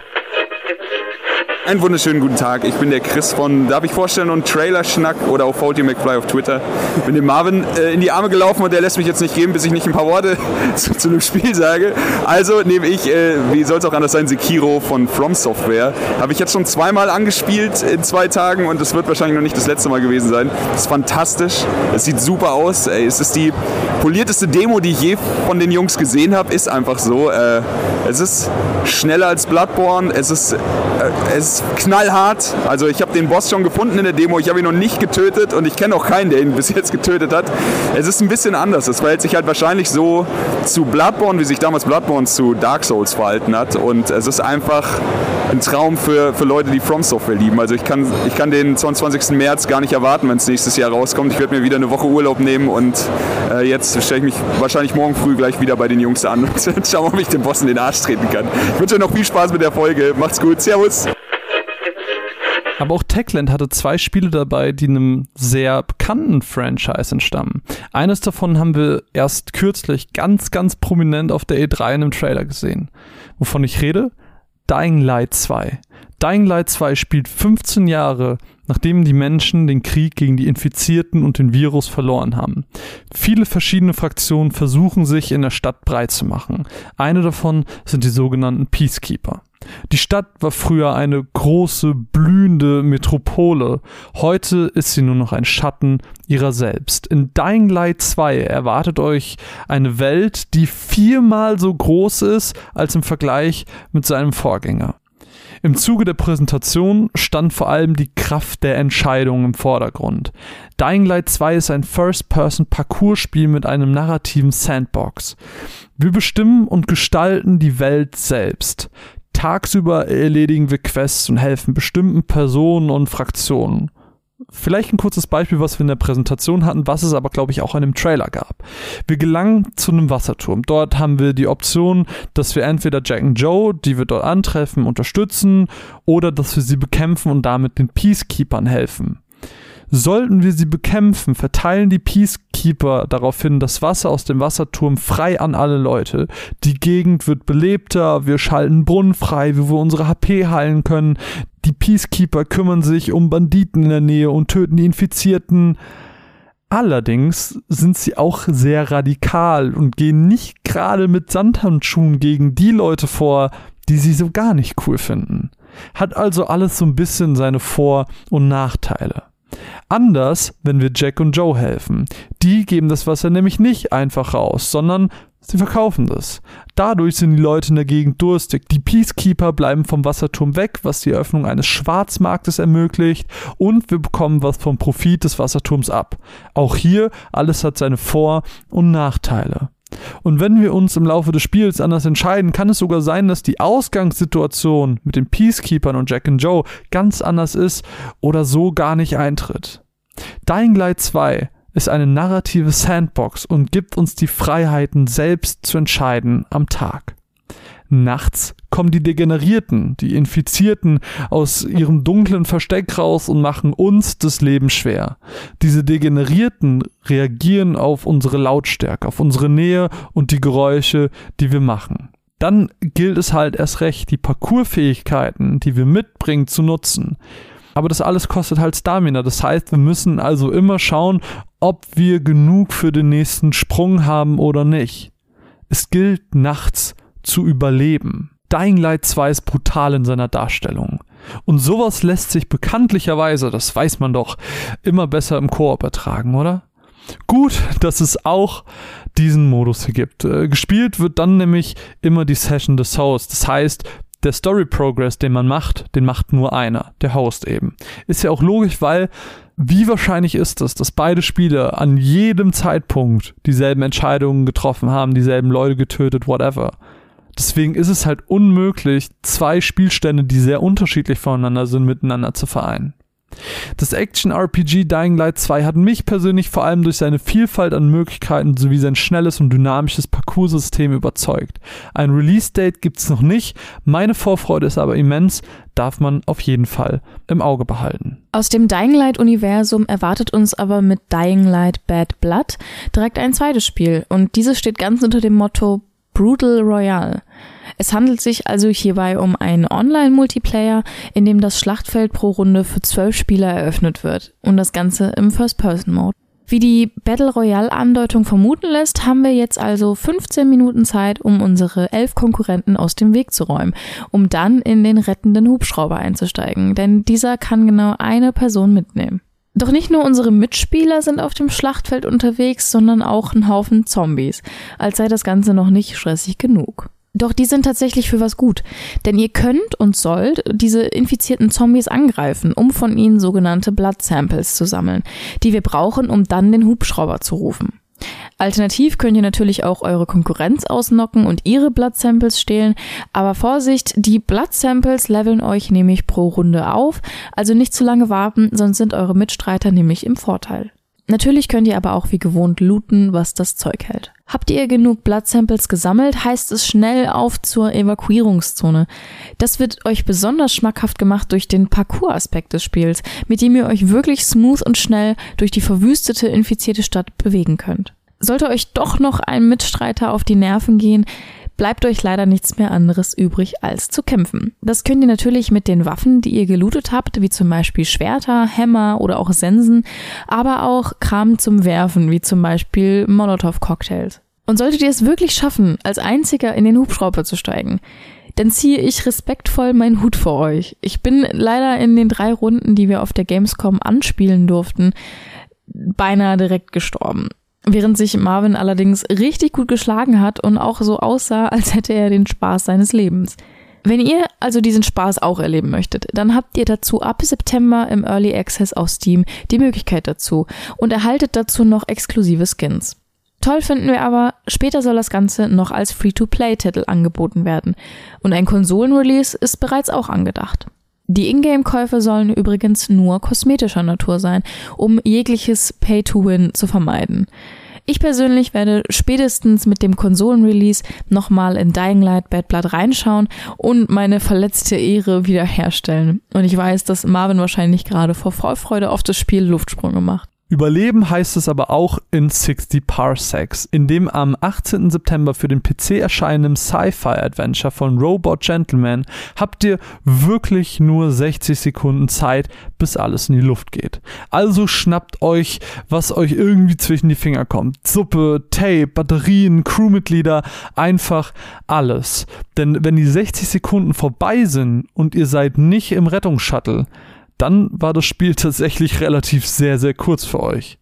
Einen wunderschönen guten Tag. Ich bin der Chris von Darf ich vorstellen und Trailer Schnack oder auch VT McFly auf Twitter. Bin dem Marvin äh, in die Arme gelaufen und der lässt mich jetzt nicht gehen, bis ich nicht ein paar Worte [laughs] zu, zu einem Spiel sage. Also nehme ich, äh, wie soll es auch anders sein, Sekiro von From Software. Habe ich jetzt schon zweimal angespielt in zwei Tagen und es wird wahrscheinlich noch nicht das letzte Mal gewesen sein. Es ist fantastisch. Es sieht super aus. Ey, es ist die polierteste Demo, die ich je von den Jungs gesehen habe. Ist einfach so. Äh, es ist schneller als Bloodborne. Es ist, äh, es ist knallhart. Also ich habe den Boss schon gefunden in der Demo, ich habe ihn noch nicht getötet und ich kenne auch keinen, der ihn bis jetzt getötet hat. Es ist ein bisschen anders. Es verhält sich halt wahrscheinlich so zu Bloodborne, wie sich damals Bloodborne zu Dark Souls verhalten hat. Und es ist einfach ein Traum für, für Leute, die From Software lieben. Also ich kann, ich kann den 22. März gar nicht erwarten, wenn es nächstes Jahr rauskommt. Ich werde mir wieder eine Woche Urlaub nehmen und äh, jetzt stelle ich mich wahrscheinlich morgen früh gleich wieder bei den Jungs an und [laughs] schaue, ob ich den Boss in den Arsch treten kann. Ich wünsche euch noch viel Spaß mit der Folge. Macht's gut. Servus. Aber auch Techland hatte zwei Spiele dabei, die einem sehr bekannten Franchise entstammen. Eines davon haben wir erst kürzlich ganz, ganz prominent auf der E3 in einem Trailer gesehen. Wovon ich rede? Dying Light 2. Dying Light 2 spielt 15 Jahre, nachdem die Menschen den Krieg gegen die Infizierten und den Virus verloren haben. Viele verschiedene Fraktionen versuchen sich in der Stadt breit zu machen. Eine davon sind die sogenannten Peacekeeper. Die Stadt war früher eine große, blühende Metropole. Heute ist sie nur noch ein Schatten ihrer selbst. In Dying Light 2 erwartet euch eine Welt, die viermal so groß ist als im Vergleich mit seinem Vorgänger. Im Zuge der Präsentation stand vor allem die Kraft der Entscheidung im Vordergrund. Dying Light 2 ist ein First-Person-Parcours-Spiel mit einem narrativen Sandbox. Wir bestimmen und gestalten die Welt selbst. Tagsüber erledigen wir Quests und helfen bestimmten Personen und Fraktionen. vielleicht ein kurzes Beispiel, was wir in der Präsentation hatten, was es aber, glaube ich, auch in dem Trailer gab. Wir gelangen zu einem Wasserturm. Dort haben wir die Option, dass wir entweder Jack und Joe, die wir dort antreffen, unterstützen oder dass wir sie bekämpfen und damit den Peacekeepern helfen. Sollten wir sie bekämpfen, verteilen die Peacekeeper daraufhin das Wasser aus dem Wasserturm frei an alle Leute. Die Gegend wird belebter, wir schalten Brunnen frei, wo wir unsere HP heilen können. Die Peacekeeper kümmern sich um Banditen in der Nähe und töten die Infizierten. Allerdings sind sie auch sehr radikal und gehen nicht gerade mit Sandhandschuhen gegen die Leute vor, die sie so gar nicht cool finden. Hat also alles so ein bisschen seine Vor- und Nachteile. Anders, wenn wir Jack und Joe helfen. Die geben das Wasser nämlich nicht einfach raus, sondern sie verkaufen das. Dadurch sind die Leute in der Gegend durstig. Die Peacekeeper bleiben vom Wasserturm weg, was die Eröffnung eines Schwarzmarktes ermöglicht und wir bekommen was vom Profit des Wasserturms ab. Auch hier, alles hat seine Vor- und Nachteile. Und wenn wir uns im Laufe des Spiels anders entscheiden, kann es sogar sein, dass die Ausgangssituation mit den Peacekeepers und Jack und Joe ganz anders ist oder so gar nicht eintritt. Dying Light 2 ist eine narrative Sandbox und gibt uns die Freiheiten, selbst zu entscheiden am Tag. Nachts kommen die Degenerierten, die Infizierten aus ihrem dunklen Versteck raus und machen uns das Leben schwer. Diese Degenerierten reagieren auf unsere Lautstärke, auf unsere Nähe und die Geräusche, die wir machen. Dann gilt es halt erst recht, die Parcoursfähigkeiten, die wir mitbringen, zu nutzen. Aber das alles kostet halt Stamina. Das heißt, wir müssen also immer schauen, ob wir genug für den nächsten Sprung haben oder nicht. Es gilt nachts zu überleben. Dying Light 2 ist brutal in seiner Darstellung. Und sowas lässt sich bekanntlicherweise, das weiß man doch, immer besser im Koop ertragen, oder? Gut, dass es auch diesen Modus hier gibt. Äh, gespielt wird dann nämlich immer die Session des Hosts. Das heißt, der Story Progress, den man macht, den macht nur einer, der Host eben. Ist ja auch logisch, weil wie wahrscheinlich ist es, dass beide Spieler an jedem Zeitpunkt dieselben Entscheidungen getroffen haben, dieselben Leute getötet, whatever. Deswegen ist es halt unmöglich, zwei Spielstände, die sehr unterschiedlich voneinander sind, miteinander zu vereinen. Das Action-RPG Dying Light 2 hat mich persönlich vor allem durch seine Vielfalt an Möglichkeiten sowie sein schnelles und dynamisches Parcoursystem überzeugt. Ein Release-Date gibt's noch nicht, meine Vorfreude ist aber immens, darf man auf jeden Fall im Auge behalten. Aus dem Dying Light-Universum erwartet uns aber mit Dying Light Bad Blood direkt ein zweites Spiel und dieses steht ganz unter dem Motto Brutal Royale. Es handelt sich also hierbei um einen Online-Multiplayer, in dem das Schlachtfeld pro Runde für zwölf Spieler eröffnet wird und das Ganze im First-Person-Mode. Wie die Battle Royale-Andeutung vermuten lässt, haben wir jetzt also 15 Minuten Zeit, um unsere elf Konkurrenten aus dem Weg zu räumen, um dann in den rettenden Hubschrauber einzusteigen, denn dieser kann genau eine Person mitnehmen. Doch nicht nur unsere Mitspieler sind auf dem Schlachtfeld unterwegs, sondern auch ein Haufen Zombies, als sei das Ganze noch nicht stressig genug. Doch die sind tatsächlich für was gut, denn ihr könnt und sollt diese infizierten Zombies angreifen, um von ihnen sogenannte Blood Samples zu sammeln, die wir brauchen, um dann den Hubschrauber zu rufen. Alternativ könnt ihr natürlich auch eure Konkurrenz ausnocken und ihre Blood Samples stehlen, aber Vorsicht, die Blood Samples leveln euch nämlich pro Runde auf, also nicht zu lange warten, sonst sind eure Mitstreiter nämlich im Vorteil. Natürlich könnt ihr aber auch wie gewohnt looten, was das Zeug hält. Habt ihr genug Blood Samples gesammelt, heißt es schnell auf zur Evakuierungszone. Das wird euch besonders schmackhaft gemacht durch den Parcours-Aspekt des Spiels, mit dem ihr euch wirklich smooth und schnell durch die verwüstete, infizierte Stadt bewegen könnt. Sollte euch doch noch ein Mitstreiter auf die Nerven gehen, bleibt euch leider nichts mehr anderes übrig, als zu kämpfen. Das könnt ihr natürlich mit den Waffen, die ihr gelootet habt, wie zum Beispiel Schwerter, Hämmer oder auch Sensen, aber auch Kram zum Werfen, wie zum Beispiel Molotow-Cocktails. Und solltet ihr es wirklich schaffen, als einziger in den Hubschrauber zu steigen, dann ziehe ich respektvoll meinen Hut vor euch. Ich bin leider in den drei Runden, die wir auf der Gamescom anspielen durften, beinahe direkt gestorben. Während sich Marvin allerdings richtig gut geschlagen hat und auch so aussah, [laughs] als hätte er den Spaß seines Lebens. Wenn ihr also diesen Spaß auch erleben möchtet, dann habt ihr dazu ab September im Early Access auf Steam die Möglichkeit dazu und erhaltet dazu noch exklusive Skins. Toll finden wir aber, später soll das Ganze noch als Free-to-Play-Titel angeboten werden und ein Konsolenrelease ist bereits auch angedacht. Die Ingame-Käufe sollen übrigens nur kosmetischer Natur sein, um jegliches Pay-to-Win zu vermeiden. Ich persönlich werde spätestens mit dem Konsolen-Release nochmal in Dying Light Bad Blood reinschauen und meine verletzte Ehre wiederherstellen. Und ich weiß, dass Marvin wahrscheinlich gerade vor Vorfreude auf das Spiel Luftsprünge macht. Überleben heißt es aber auch in 60 Parsecs, in dem am 18. September für den PC erscheinenden Sci-Fi-Adventure von Robot Gentleman habt ihr wirklich nur 60 Sekunden Zeit, bis alles in die Luft geht. Also schnappt euch, was euch irgendwie zwischen die Finger kommt. Suppe, Tape, Batterien, Crewmitglieder, einfach alles. Denn wenn die 60 Sekunden vorbei sind und ihr seid nicht im Rettungsshuttle, dann war das Spiel [laughs] tatsächlich relativ sehr, sehr kurz für euch.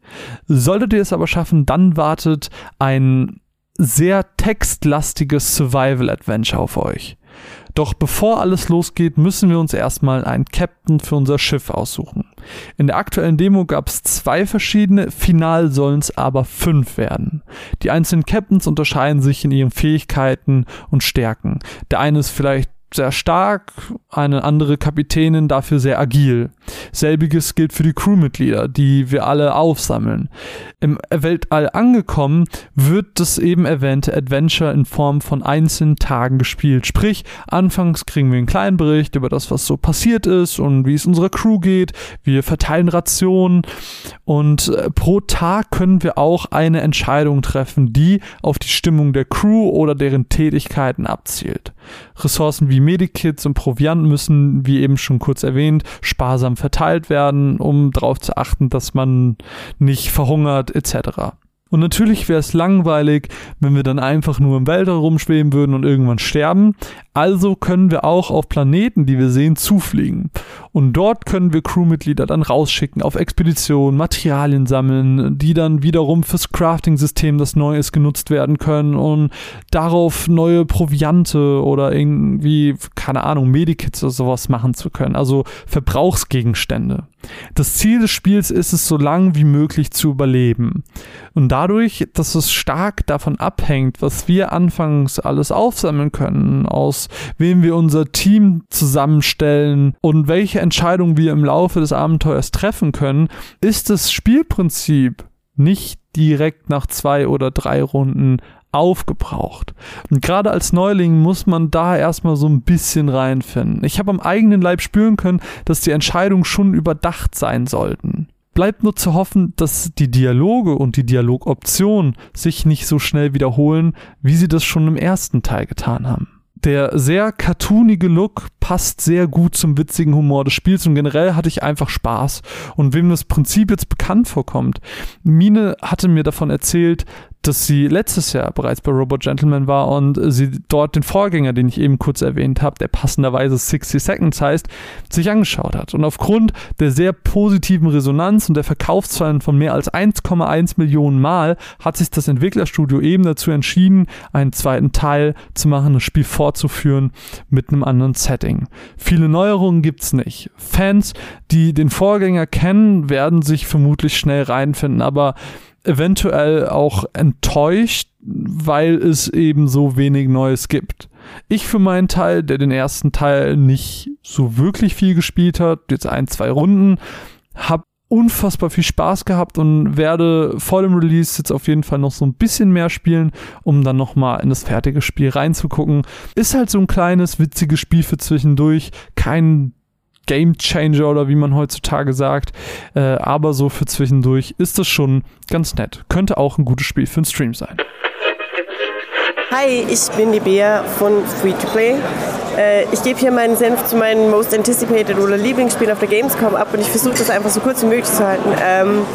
Solltet ihr es aber schaffen, dann wartet ein sehr textlastiges Survival-Adventure auf euch. Doch bevor alles losgeht, müssen wir uns erstmal einen Captain für unser Schiff aussuchen. In der aktuellen Demo gab es zwei verschiedene, final sollen es aber fünf werden. Die einzelnen Captains unterscheiden sich in ihren Fähigkeiten und Stärken. Der eine ist vielleicht sehr stark, eine andere Kapitänin dafür sehr agil. Selbiges gilt für die Crewmitglieder, die wir alle aufsammeln. Im Weltall angekommen wird das eben erwähnte Adventure in Form von einzelnen Tagen gespielt. Sprich, anfangs kriegen wir einen kleinen Bericht über das, was so passiert ist und wie es unserer Crew geht. Wir verteilen Rationen und äh, pro Tag können wir auch eine Entscheidung treffen, die auf die Stimmung der Crew oder deren Tätigkeiten abzielt. Ressourcen wie Medikits und Proviant müssen, wie eben schon kurz erwähnt, sparsam verteilt werden, um darauf zu achten, dass man nicht verhungert etc. Und natürlich wäre es langweilig, wenn wir dann einfach nur im Weltall rumschweben würden und irgendwann sterben. Also können wir auch auf Planeten, die wir sehen, zufliegen. Und dort können wir Crewmitglieder dann rausschicken auf Expeditionen, Materialien sammeln, die dann wiederum fürs Crafting-System, das neu ist, genutzt werden können und darauf neue Proviante oder irgendwie, keine Ahnung, Medikits oder sowas machen zu können. Also Verbrauchsgegenstände. Das Ziel des Spiels ist es, so lang wie möglich zu überleben. Und dadurch, dass es stark davon abhängt, was wir anfangs alles aufsammeln können, wem wir unser Team zusammenstellen und welche Entscheidungen wir im Laufe des Abenteuers treffen können, ist das Spielprinzip nicht direkt nach zwei oder drei Runden aufgebraucht. Und gerade als Neuling muss man da erstmal so ein bisschen reinfinden. Ich habe am eigenen Leib spüren können, dass die Entscheidungen schon überdacht sein sollten. Bleibt nur zu hoffen, dass die Dialoge und die Dialogoptionen sich nicht so schnell wiederholen, wie sie das schon im ersten Teil getan haben. Der sehr cartoonige Look passt sehr gut zum witzigen Humor des Spiels und generell hatte ich einfach Spaß. Und wem das Prinzip jetzt bekannt vorkommt, Mine hatte mir davon erzählt, dass sie letztes Jahr bereits bei Robot Gentleman war und sie dort den Vorgänger, den ich eben kurz erwähnt habe, der passenderweise 60 Seconds heißt, sich angeschaut hat. Und aufgrund der sehr positiven Resonanz und der Verkaufszahlen von mehr als 1,1 Millionen Mal hat sich das Entwicklerstudio eben dazu entschieden, einen zweiten Teil zu machen, das Spiel fortzuführen mit einem anderen Setting. Viele Neuerungen gibt's nicht. Fans, die den Vorgänger kennen, werden sich vermutlich schnell reinfinden, aber eventuell auch enttäuscht, weil es eben so wenig Neues gibt. Ich für meinen Teil, der den ersten Teil nicht so wirklich viel gespielt hat, jetzt ein, zwei Runden, habe unfassbar viel Spaß gehabt und werde vor dem Release jetzt auf jeden Fall noch so ein bisschen mehr spielen, um dann nochmal in das fertige Spiel reinzugucken. Ist halt so ein kleines, witziges Spiel für zwischendurch. Kein Game Changer oder wie man heutzutage sagt. Äh, aber so für zwischendurch ist das schon ganz nett. Könnte auch ein gutes Spiel für einen Stream sein. Hi, ich bin die Bea von Free to Play. Äh, ich gebe hier meinen Senf zu meinem Most Anticipated oder Lieblingsspiel auf der Gamescom ab und ich versuche das einfach so kurz wie möglich zu halten. Ähm,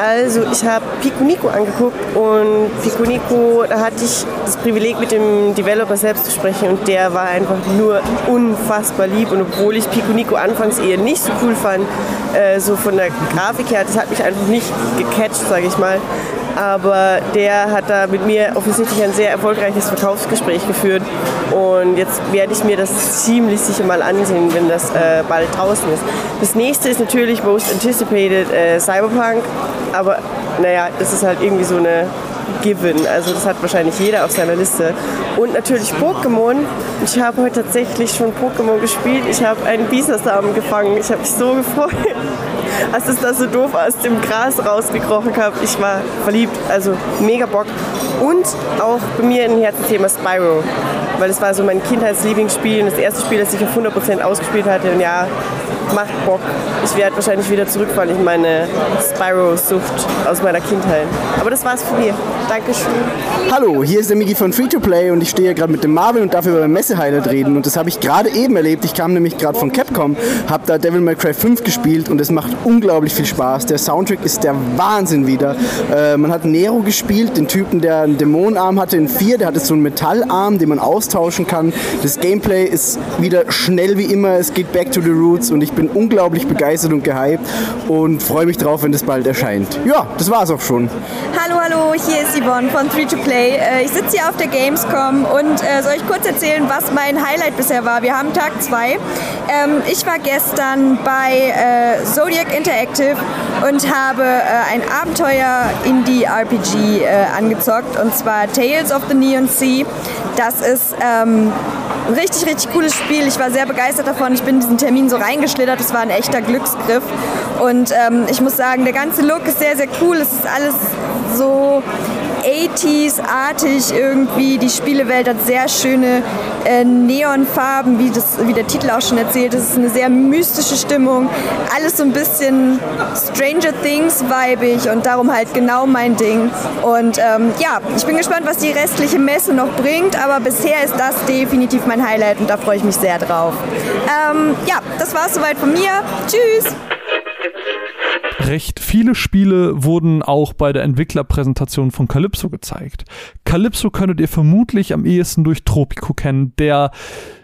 also ich habe Pico Nico angeguckt und Pico Nico, da hatte ich das Privileg mit dem Developer selbst zu sprechen und der war einfach nur unfassbar lieb und obwohl ich Pico Nico anfangs eher nicht so cool fand, äh, so von der Grafik her, das hat mich einfach nicht gecatcht, sage ich mal. Aber der hat da mit mir offensichtlich ein sehr erfolgreiches Verkaufsgespräch geführt und jetzt werde ich mir das ziemlich sicher mal ansehen, wenn das äh, bald draußen ist. Das nächste ist natürlich Most Anticipated äh, Cyberpunk, aber naja, das ist halt irgendwie so eine given. Also das hat wahrscheinlich jeder auf seiner Liste. Und natürlich Pokémon. Ich habe heute tatsächlich schon Pokémon gespielt. Ich habe einen Bisasam gefangen. Ich habe mich so gefreut, als es da so doof aus dem Gras rausgekrochen habe. Ich war verliebt. Also mega Bock. Und auch bei mir ein Herzensthema Spyro. Weil es war so mein Kindheitslieblingsspiel und das erste Spiel, das ich auf 100% ausgespielt hatte. Und ja, macht Bock. Ich werde wahrscheinlich wieder zurückfallen in meine Spyro-Sucht aus meiner Kindheit. Aber das war's von mir. Dankeschön. Hallo, hier ist der Miki von Free to Play und ich stehe hier gerade mit dem Marvin und darf über Messe-Highlight reden. Und das habe ich gerade eben erlebt. Ich kam nämlich gerade von Capcom, habe da Devil May Cry 5 gespielt und es macht unglaublich viel Spaß. Der Soundtrack ist der Wahnsinn wieder. Äh, man hat Nero gespielt, den Typen, der einen Dämonenarm hatte in 4, der hatte so einen Metallarm, den man austauschen kann. Das Gameplay ist wieder schnell wie immer, es geht back to the roots und ich bin unglaublich begeistert und gehypt und freue mich drauf, wenn das bald erscheint. Ja, das war's auch schon. Hallo, hallo, hier ist Yvonne von Free to Play. Äh, ich sitze hier auf der Gamescom und äh, soll ich kurz erzählen, was mein Highlight bisher war. Wir haben Tag 2. Ähm, ich war gestern bei äh, Zodiac Interactive und habe ein Abenteuer-Indie-RPG angezockt und zwar Tales of the Neon Sea. Das ist ähm, richtig, richtig cooles Spiel. Ich war sehr begeistert davon. Ich bin in diesen Termin so reingeschlittert. Das war ein echter Glücksgriff. Und ähm, ich muss sagen, der ganze Look ist sehr, sehr cool. Es ist alles so 80s-artig irgendwie. Die Spielewelt hat sehr schöne äh, Neonfarben, wie, das, wie der Titel auch schon erzählt. Es ist eine sehr mystische Stimmung. Alles so ein bisschen Stranger Things-weibig und darum halt genau mein Ding. Und ähm, ja, ich bin gespannt, was die restliche Messe noch bringt, aber bisher ist das definitiv mein Highlight und da freue ich mich sehr drauf. Ähm, ja, das war es soweit von mir. Tschüss! Recht viele Spiele wurden auch bei der Entwicklerpräsentation von Calypso gezeigt. Calypso könntet ihr vermutlich am ehesten durch Tropico kennen, der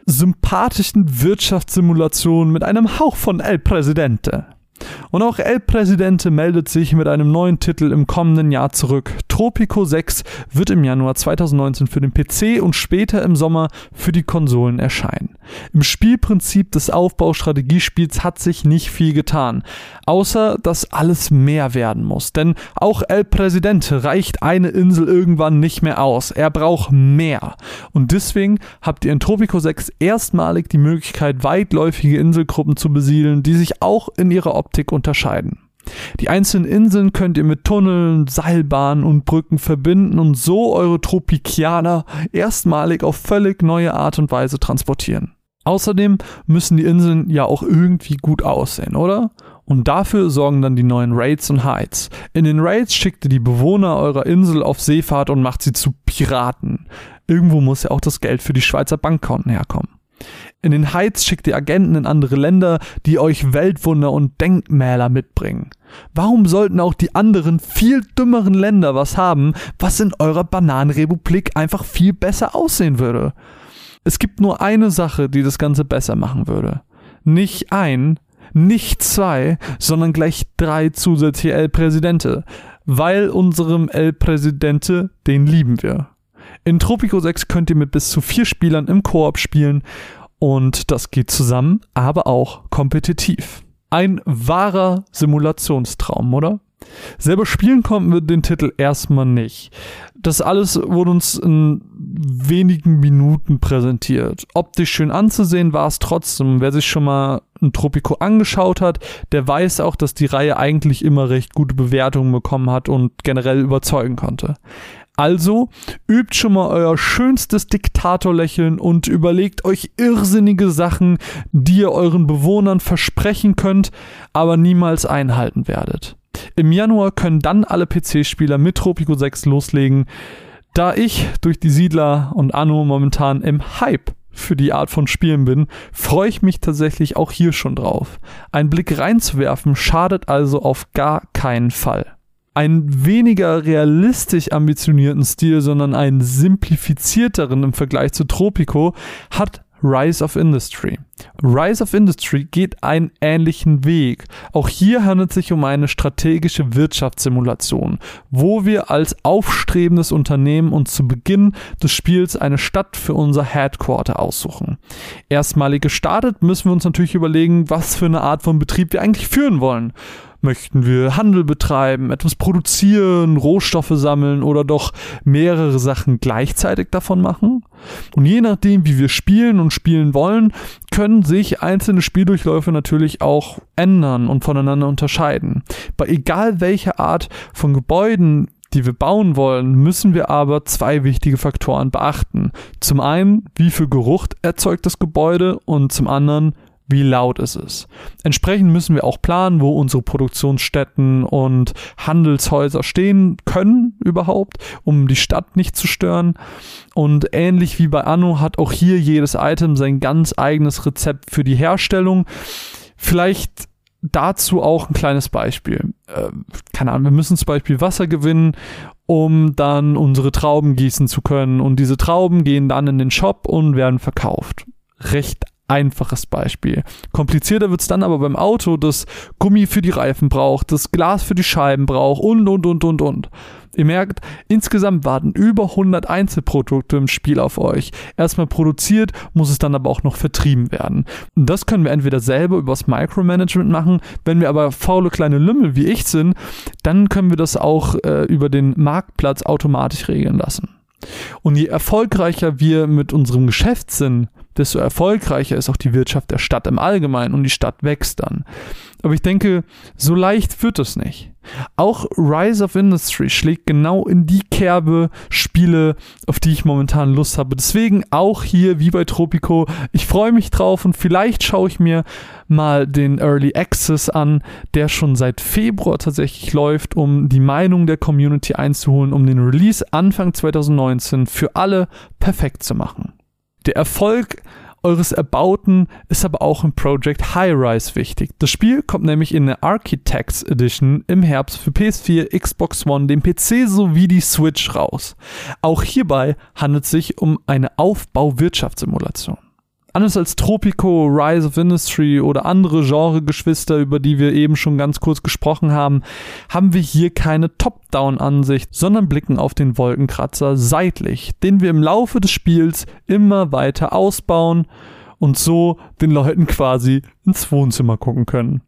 sympathischen Wirtschaftssimulation mit einem Hauch von El Presidente. Und auch El Presidente meldet sich mit einem neuen Titel im kommenden Jahr zurück. Tropico 6 wird im Januar 2019 für den PC und später im Sommer für die Konsolen erscheinen. Im Spielprinzip des Aufbaustrategiespiels hat sich nicht viel getan, außer dass alles mehr werden muss. Denn auch El Presidente reicht eine Insel irgendwann nicht mehr aus. Er braucht mehr. Und deswegen habt ihr in Tropico 6 erstmalig die Möglichkeit, weitläufige Inselgruppen zu besiedeln, die sich auch in ihrer Optik unterscheiden. Die einzelnen Inseln könnt ihr mit Tunneln, Seilbahnen und Brücken verbinden und so eure Tropikianer erstmalig auf völlig neue Art und Weise transportieren. Außerdem müssen die Inseln ja auch irgendwie gut aussehen, oder? Und dafür sorgen dann die neuen Raids und Hides. In den Raids schickt ihr die Bewohner eurer Insel auf Seefahrt und macht sie zu Piraten. Irgendwo muss ja auch das Geld für die Schweizer Bankkonten herkommen. In den Heights schickt ihr Agenten in andere Länder, die euch Weltwunder und Denkmäler mitbringen. Warum sollten auch die anderen viel dümmeren Länder was haben, was in eurer Bananenrepublik einfach viel besser aussehen würde? Es gibt nur eine Sache, die das Ganze besser machen würde. Nicht ein, nicht zwei, sondern gleich drei zusätzliche El Presidente. Weil unserem El Presidente, den lieben wir. In Tropico 6 könnt ihr mit bis zu vier Spielern im Koop spielen und das geht zusammen, aber auch kompetitiv. Ein wahrer Simulationstraum, oder? Selber spielen konnten wir den Titel erstmal nicht. Das alles wurde uns in wenigen Minuten präsentiert. Optisch schön anzusehen war es trotzdem. Wer sich schon mal ein Tropico angeschaut hat, der weiß auch, dass die Reihe eigentlich immer recht gute Bewertungen bekommen hat und generell überzeugen konnte. Also übt schon mal euer schönstes Diktatorlächeln und überlegt euch irrsinnige Sachen, die ihr euren Bewohnern versprechen könnt, aber niemals einhalten werdet. Im Januar können dann alle PC-Spieler mit Tropico 6 loslegen. Da ich durch die Siedler und Anno momentan im Hype für die Art von Spielen bin, freue ich mich tatsächlich auch hier schon drauf. Ein Blick reinzuwerfen schadet also auf gar keinen Fall einen weniger realistisch ambitionierten Stil, sondern einen simplifizierteren im Vergleich zu Tropico, hat Rise of Industry. Rise of Industry geht einen ähnlichen Weg. Auch hier handelt es sich um eine strategische Wirtschaftssimulation, wo wir als aufstrebendes Unternehmen uns zu Beginn des Spiels eine Stadt für unser Headquarter aussuchen. Erstmalig gestartet müssen wir uns natürlich überlegen, was für eine Art von Betrieb wir eigentlich führen wollen. Möchten wir Handel betreiben, etwas produzieren, Rohstoffe sammeln oder doch mehrere Sachen gleichzeitig davon machen? Und je nachdem, wie wir spielen und spielen wollen, können sich einzelne Spieldurchläufe natürlich auch ändern und voneinander unterscheiden. Bei egal welcher Art von Gebäuden die wir bauen wollen, müssen wir aber zwei wichtige Faktoren beachten. Zum einen, wie viel Geruch erzeugt das Gebäude und zum anderen, wie laut ist es. Entsprechend müssen wir auch planen, wo unsere Produktionsstätten und Handelshäuser stehen können überhaupt, um die Stadt nicht zu stören. Und ähnlich wie bei Anno hat auch hier jedes Item sein ganz eigenes Rezept für die Herstellung. Vielleicht dazu auch ein kleines Beispiel. Äh, keine Ahnung, wir müssen zum Beispiel Wasser gewinnen, um dann unsere Trauben gießen zu können. Und diese Trauben gehen dann in den Shop und werden verkauft. Recht einfaches Beispiel. Komplizierter wird's dann aber beim Auto, das Gummi für die Reifen braucht, das Glas für die Scheiben braucht und, und, und, und, und. Ihr merkt, insgesamt warten über 100 Einzelprodukte im Spiel auf euch. Erstmal produziert, muss es dann aber auch noch vertrieben werden. Und das können wir entweder selber übers Micromanagement machen, wenn wir aber faule kleine Lümmel wie ich sind, dann können wir das auch äh, über den Marktplatz automatisch regeln lassen. Und je erfolgreicher wir mit unserem Geschäft sind, desto erfolgreicher ist auch die Wirtschaft der Stadt im Allgemeinen und die Stadt wächst dann. Aber ich denke, so leicht wird es nicht. Auch Rise of Industry schlägt genau in die Kerbe Spiele, auf die ich momentan Lust habe. Deswegen auch hier wie bei Tropico, ich freue mich drauf und vielleicht schaue ich mir mal den Early Access an, der schon seit Februar tatsächlich läuft, um die Meinung der Community einzuholen, um den Release Anfang 2019 für alle perfekt zu machen. Der Erfolg eures Erbauten ist aber auch im Project High Rise wichtig. Das Spiel kommt nämlich in der Architects Edition im Herbst für PS4, Xbox One, den PC sowie die Switch raus. Auch hierbei handelt es sich um eine Aufbau-Wirtschaftssimulation. Anders als Tropico, Rise of Industry oder andere Genregeschwister, über die wir eben schon ganz kurz gesprochen haben, haben wir hier keine Top-Down-Ansicht, sondern blicken auf den Wolkenkratzer seitlich, den wir im Laufe des Spiels immer weiter ausbauen und so den Leuten quasi ins Wohnzimmer gucken können.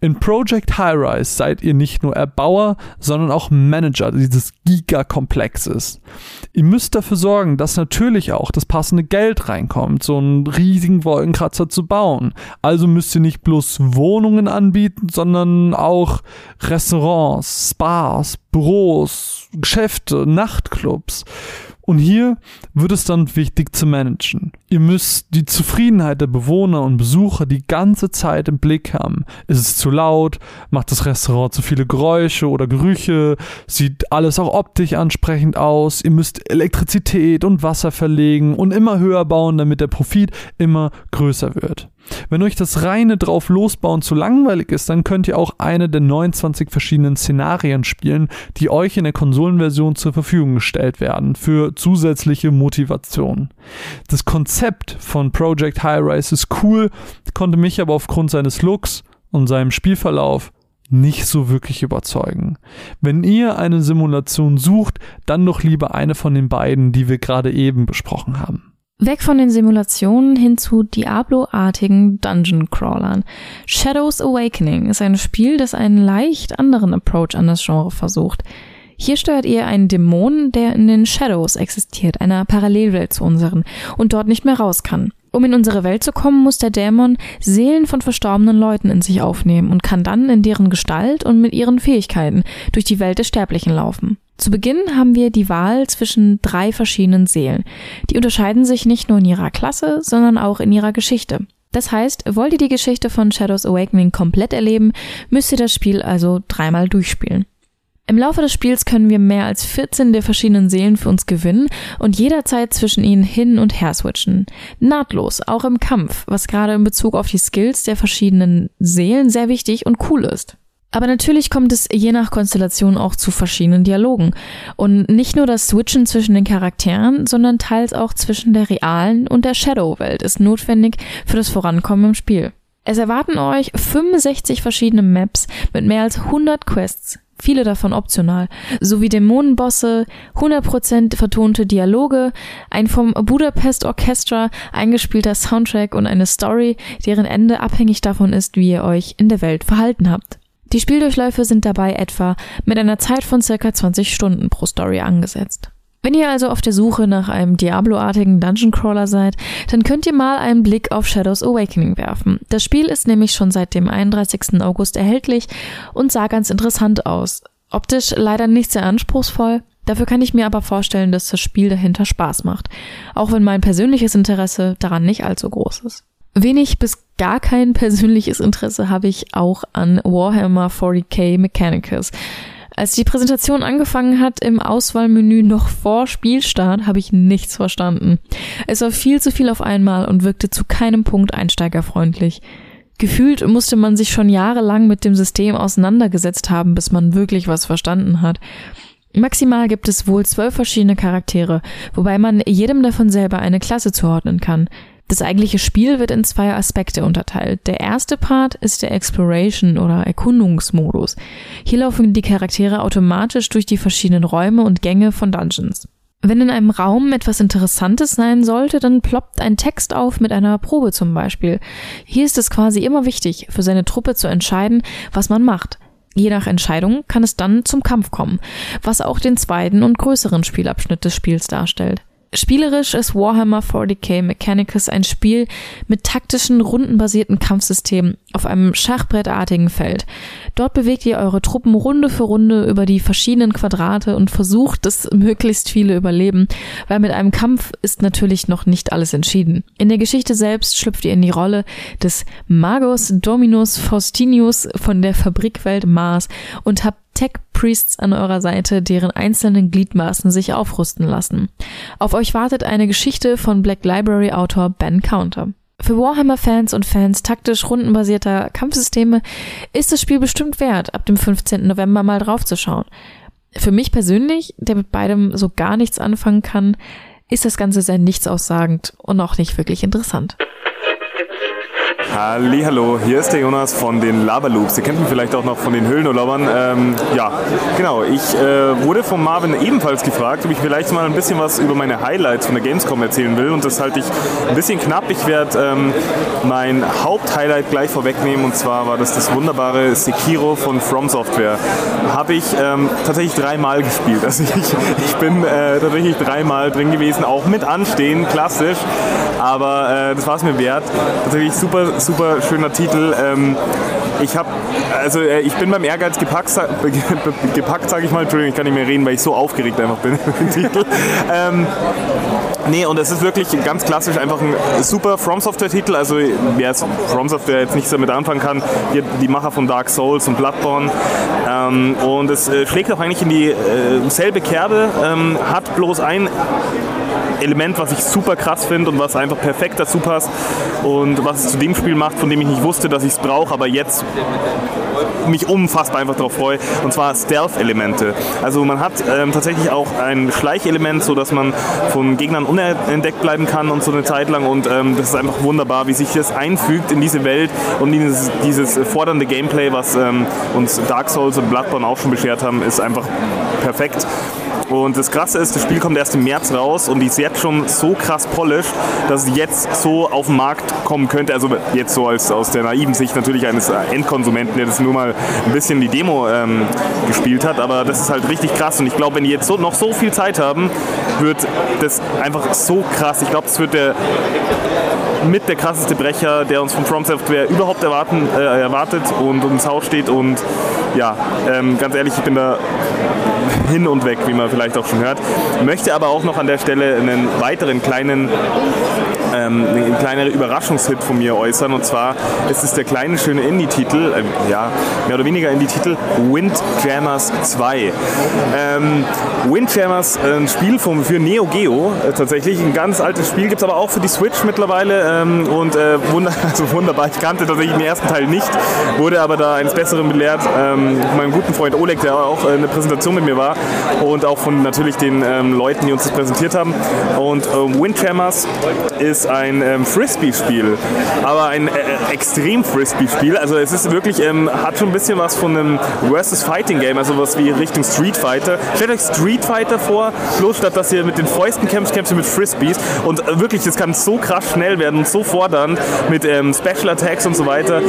In Project High-Rise seid ihr nicht nur Erbauer, sondern auch Manager dieses Gigakomplexes. Ihr müsst dafür sorgen, dass natürlich auch das passende Geld reinkommt, so einen riesigen Wolkenkratzer zu bauen. Also müsst ihr nicht bloß Wohnungen anbieten, sondern auch Restaurants, Spas, Büros, Geschäfte, Nachtclubs. Und hier wird es dann wichtig zu managen. Ihr müsst die Zufriedenheit der Bewohner und Besucher die ganze Zeit im Blick haben. Ist es zu laut? Macht das Restaurant zu viele Geräusche oder Gerüche? Sieht alles auch optisch ansprechend aus? Ihr müsst Elektrizität und Wasser verlegen und immer höher bauen, damit der Profit immer größer wird. Wenn euch das reine drauf losbauen zu langweilig ist, dann könnt ihr auch eine der 29 verschiedenen Szenarien spielen, die euch in der Konsolenversion zur Verfügung gestellt werden, für zusätzliche Motivation. Das Konzept von Project High Rise ist cool, konnte mich aber aufgrund seines Looks und seinem Spielverlauf nicht so wirklich überzeugen. Wenn ihr eine Simulation sucht, dann doch lieber eine von den beiden, die wir gerade eben besprochen haben. Weg von den Simulationen hin zu Diablo-artigen Dungeon-Crawlern. Shadows Awakening ist ein Spiel, das einen leicht anderen Approach an das Genre versucht. Hier steuert ihr einen Dämon, der in den Shadows existiert, einer Parallelwelt zu unseren, und dort nicht mehr raus kann. Um in unsere Welt zu kommen, muss der Dämon Seelen von verstorbenen Leuten in sich aufnehmen und kann dann in deren Gestalt und mit ihren Fähigkeiten durch die Welt des Sterblichen laufen. Zu Beginn haben wir die Wahl zwischen drei verschiedenen Seelen. Die unterscheiden sich nicht nur in ihrer Klasse, sondern auch in ihrer Geschichte. Das heißt, wollt ihr die Geschichte von Shadows Awakening komplett erleben, müsst ihr das Spiel also dreimal durchspielen. Im Laufe des Spiels können wir mehr als 14 der verschiedenen Seelen für uns gewinnen und jederzeit zwischen ihnen hin und her switchen. Nahtlos, auch im Kampf, was gerade in Bezug auf die Skills der verschiedenen Seelen sehr wichtig und cool ist. Aber natürlich kommt es je nach Konstellation auch zu verschiedenen Dialogen. Und nicht nur das Switchen zwischen den Charakteren, sondern teils auch zwischen der realen und der Shadow-Welt ist notwendig für das Vorankommen im Spiel. Es erwarten euch 65 verschiedene Maps mit mehr als 100 Quests, viele davon optional, sowie Dämonenbosse, 100% vertonte Dialoge, ein vom Budapest Orchestra eingespielter Soundtrack und eine Story, deren Ende abhängig davon ist, wie ihr euch in der Welt verhalten habt. Die Spieldurchläufe sind dabei etwa mit einer Zeit von circa 20 Stunden pro Story angesetzt. Wenn ihr also auf der Suche nach einem Diablo-artigen Dungeon Crawler seid, dann könnt ihr mal einen Blick auf Shadows Awakening werfen. Das Spiel ist nämlich schon seit dem 31. August erhältlich und sah ganz interessant aus. Optisch leider nicht sehr anspruchsvoll, dafür kann ich mir aber vorstellen, dass das Spiel dahinter Spaß macht, auch wenn mein persönliches Interesse daran nicht allzu groß ist. Wenig bis gar kein [laughs] persönliches Interesse habe ich auch an Warhammer 40k Mechanicus. Als die Präsentation angefangen hat im Auswahlmenü noch vor Spielstart, habe ich nichts verstanden. Es war viel zu viel auf einmal und wirkte zu keinem Punkt einsteigerfreundlich. Gefühlt musste man sich schon jahrelang mit dem System auseinandergesetzt haben, bis man wirklich was verstanden hat. Maximal gibt es wohl zwölf verschiedene Charaktere, wobei man jedem davon selber eine Klasse zuordnen kann. Das eigentliche Spiel wird in zwei Aspekte unterteilt. Der erste Part ist der Exploration oder Erkundungsmodus. Hier laufen die Charaktere automatisch durch die verschiedenen Räume und Gänge von Dungeons. Wenn in einem Raum etwas Interessantes sein sollte, dann ploppt ein Text auf mit einer Probe zum Beispiel. Hier ist es quasi immer wichtig, für seine Truppe zu entscheiden, was man macht. Je nach Entscheidung kann es dann zum Kampf kommen, was auch den zweiten und größeren Spielabschnitt des Spiels darstellt. Spielerisch ist Warhammer 40k Mechanicus ein Spiel mit taktischen, rundenbasierten Kampfsystemen auf einem schachbrettartigen Feld. Dort bewegt ihr eure Truppen Runde für Runde über die verschiedenen Quadrate und versucht, dass möglichst viele überleben, weil mit einem Kampf ist natürlich noch nicht alles entschieden. In der Geschichte selbst schlüpft ihr in die Rolle des Magos Dominus Faustinius von der Fabrikwelt Mars und habt Tech-Priests an eurer Seite, deren einzelnen Gliedmaßen sich aufrüsten lassen. Auf euch wartet eine Geschichte von Black Library-Autor Ben Counter. Für Warhammer-Fans und Fans taktisch rundenbasierter Kampfsysteme ist das Spiel bestimmt wert, ab dem 15. November mal draufzuschauen. Für mich persönlich, der mit beidem so gar nichts anfangen kann, ist das Ganze sehr nichtsaussagend und auch nicht wirklich interessant. Hallo, hier ist der Jonas von den Laberloops. Ihr kennt mich vielleicht auch noch von den Höhlenurlaubern. Ähm, ja, genau. Ich äh, wurde von Marvin ebenfalls gefragt, ob ich vielleicht mal ein bisschen was über meine Highlights von der Gamescom erzählen will. Und das halte ich ein bisschen knapp. Ich werde ähm, mein Haupthighlight gleich vorwegnehmen. Und zwar war das das wunderbare Sekiro von From Software. Habe ich ähm, tatsächlich dreimal gespielt. Also ich, ich bin äh, tatsächlich dreimal drin gewesen, auch mit Anstehen, klassisch. Aber äh, das war es mir wert. Tatsächlich super super schöner Titel. Ähm, ich habe, also äh, ich bin beim Ehrgeiz gepackt, [laughs] gepackt sage ich mal. Entschuldigung, ich kann nicht mehr reden, weil ich so aufgeregt einfach bin [laughs] dem Titel. Ähm, nee, und es ist wirklich ganz klassisch einfach ein super From Software Titel. Also wer jetzt From Software jetzt nichts damit anfangen kann, die, die Macher von Dark Souls und Bloodborne. Ähm, und es äh, schlägt auch eigentlich in dieselbe äh, Kerbe, ähm, hat bloß ein Element, was ich super krass finde und was einfach perfekt dazu passt und was es zu dem Spiel macht, von dem ich nicht wusste, dass ich es brauche, aber jetzt mich unfassbar einfach darauf freue, und zwar Stealth-Elemente. Also man hat ähm, tatsächlich auch ein Schleichelement, so dass man von Gegnern unentdeckt bleiben kann und so eine Zeit lang und ähm, das ist einfach wunderbar, wie sich das einfügt in diese Welt und dieses, dieses fordernde Gameplay, was ähm, uns Dark Souls und Bloodborne auch schon beschert haben, ist einfach perfekt. Und das Krasse ist, das Spiel kommt erst im März raus und ist jetzt schon so krass polished, dass es jetzt so auf den Markt kommen könnte. Also jetzt so als aus der naiven Sicht natürlich eines Endkonsumenten, der das nur mal ein bisschen die Demo ähm, gespielt hat. Aber das ist halt richtig krass. Und ich glaube, wenn die jetzt so, noch so viel Zeit haben, wird das einfach so krass. Ich glaube, es wird der mit der krasseste Brecher, der uns von From Software überhaupt erwarten, äh, erwartet und ins Haus steht. Und ja, ähm, ganz ehrlich, ich bin da hin und weg, wie man vielleicht auch schon hört. Möchte aber auch noch an der Stelle einen weiteren kleinen ähm, ein kleiner Überraschungshit von mir äußern. Und zwar ist es der kleine, schöne Indie-Titel, äh, ja, mehr oder weniger Indie-Titel, Windjammers 2. Ähm, Windjammers, ein Spiel vom, für Neo Geo, äh, tatsächlich ein ganz altes Spiel, gibt es aber auch für die Switch mittlerweile. Ähm, und äh, wunder, [laughs] also wunderbar, ich kannte tatsächlich den ersten Teil nicht, wurde aber da eines Besseren belehrt. Ähm, meinem guten Freund Oleg, der auch äh, eine Präsentation mit mir war, war und auch von natürlich den ähm, Leuten, die uns das präsentiert haben. Und ähm, Windjammers ist ein ähm, Frisbee-Spiel, aber ein äh, extrem Frisbee-Spiel. Also es ist wirklich, ähm, hat schon ein bisschen was von einem Versus Fighting Game, also was wie Richtung Street Fighter. Stellt euch Street Fighter vor, bloß statt dass ihr mit den Fäusten kämpft, kämpft ihr mit Frisbees. Und äh, wirklich, das kann so krass schnell werden und so fordernd mit ähm, Special Attacks und so weiter.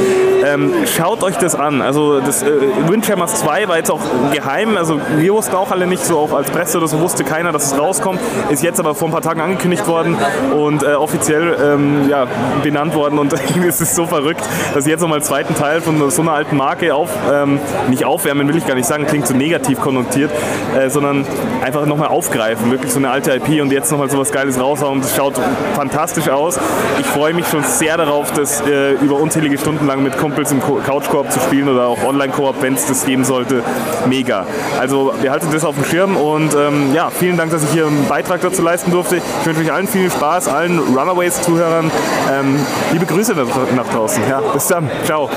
Ähm, schaut euch das an. Also das äh, Windjammers 2 war jetzt auch geheim, also wir wussten auch alle nicht, so auch als Presse oder so wusste keiner, dass es rauskommt. Ist jetzt aber vor ein paar Tagen angekündigt worden und äh, offiziell ähm, ja, benannt worden und [laughs] es ist so verrückt, dass ich jetzt nochmal einen zweiten Teil von so einer alten Marke auf, ähm, nicht aufwärmen will ich gar nicht sagen, klingt so negativ konnotiert, äh, sondern einfach nochmal aufgreifen, wirklich so eine alte IP und jetzt nochmal so was Geiles raushauen. Das schaut fantastisch aus. Ich freue mich schon sehr darauf, das äh, über unzählige Stunden lang mit Kumpels im Couch-Koop zu spielen oder auch Online-Koop, wenn es das geben sollte. Mega. Also wir halten das auf dem Schirm und ähm, ja, vielen Dank, dass ich hier einen Beitrag dazu leisten durfte. Ich wünsche euch allen viel Spaß, allen Runaways-Zuhörern. Ähm, liebe Grüße nach draußen. Ja, bis dann. Ciao.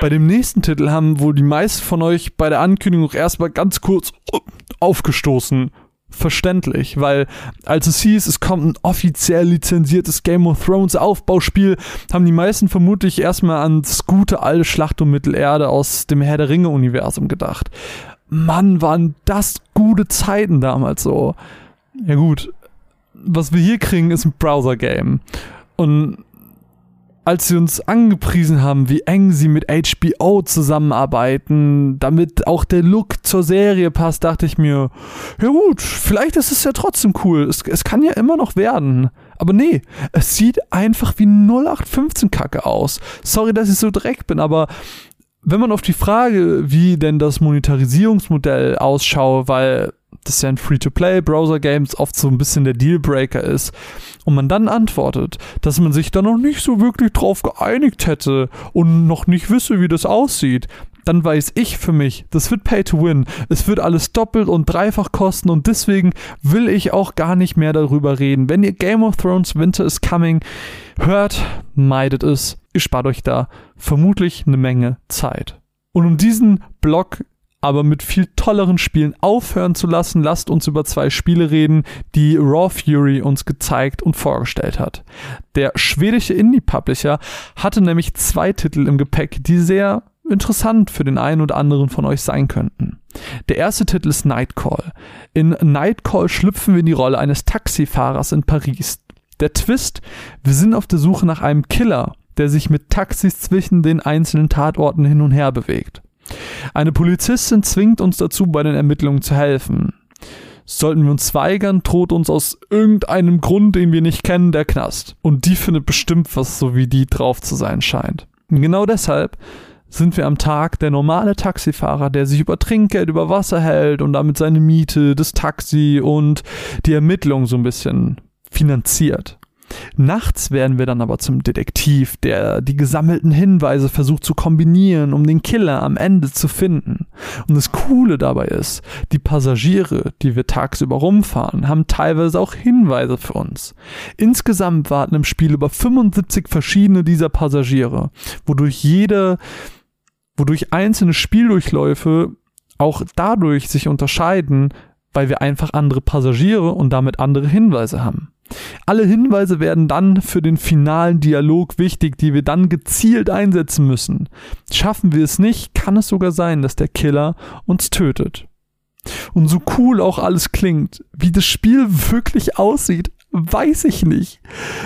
Bei dem nächsten Titel haben wohl die meisten von euch bei der Ankündigung erstmal ganz kurz aufgestoßen. Verständlich, weil als es hieß, es kommt ein offiziell lizenziertes Game of Thrones Aufbauspiel, haben die meisten vermutlich erstmal ans gute alte Schlacht um Mittelerde aus dem Herr der Ringe Universum gedacht. Mann, waren das gute Zeiten damals so. Ja gut, was wir hier kriegen, ist ein Browser-Game. Und als sie uns angepriesen haben, wie eng sie mit HBO zusammenarbeiten, damit auch der Look zur Serie passt, dachte ich mir, ja gut, vielleicht ist es ja trotzdem cool. Es, es kann ja immer noch werden. Aber nee, es sieht einfach wie 0815 Kacke aus. Sorry, dass ich so dreck bin, aber wenn man auf die Frage, wie denn das Monetarisierungsmodell ausschaue, weil das ja ein Free-to-Play-Browser-Games oft so ein bisschen der Dealbreaker ist, und man dann antwortet, dass man sich da noch nicht so wirklich drauf geeinigt hätte und noch nicht wisse, wie das aussieht, dann weiß ich für mich, das wird Pay to Win. Es wird alles doppelt und dreifach kosten und deswegen will ich auch gar nicht mehr darüber reden. Wenn ihr Game of Thrones Winter is Coming hört, meidet es. Ihr spart euch da vermutlich eine Menge Zeit. Und um diesen Blog aber mit viel tolleren Spielen aufhören zu lassen, lasst uns über zwei Spiele reden, die Raw Fury uns gezeigt und vorgestellt hat. Der schwedische Indie-Publisher hatte nämlich zwei Titel im Gepäck, die sehr interessant für den einen oder anderen von euch sein könnten. Der erste Titel ist Nightcall. In Nightcall schlüpfen wir in die Rolle eines Taxifahrers in Paris. Der Twist, wir sind auf der Suche nach einem Killer, der sich mit Taxis zwischen den einzelnen Tatorten hin und her bewegt. Eine Polizistin zwingt uns dazu, bei den Ermittlungen zu helfen. Sollten wir uns weigern, droht uns aus irgendeinem Grund, den wir nicht kennen, der Knast. Und die findet bestimmt was so wie die drauf zu sein scheint. Genau deshalb sind wir am Tag der normale Taxifahrer, der sich über Trinkgeld über Wasser hält und damit seine Miete, das Taxi und die Ermittlung so ein bisschen finanziert. Nachts werden wir dann aber zum Detektiv, der die gesammelten Hinweise versucht zu kombinieren, um den Killer am Ende zu finden. Und das Coole dabei ist, die Passagiere, die wir tagsüber rumfahren, haben teilweise auch Hinweise für uns. Insgesamt warten im Spiel über 75 verschiedene dieser Passagiere, wodurch jede, wodurch einzelne Spieldurchläufe auch dadurch sich unterscheiden, weil wir einfach andere Passagiere und damit andere Hinweise haben. Alle Hinweise werden dann für den finalen Dialog wichtig, die wir dann gezielt einsetzen müssen. Schaffen wir es nicht, kann es sogar sein, dass der Killer uns tötet. Und so cool auch alles klingt, wie das Spiel wirklich aussieht, weiß ich nicht.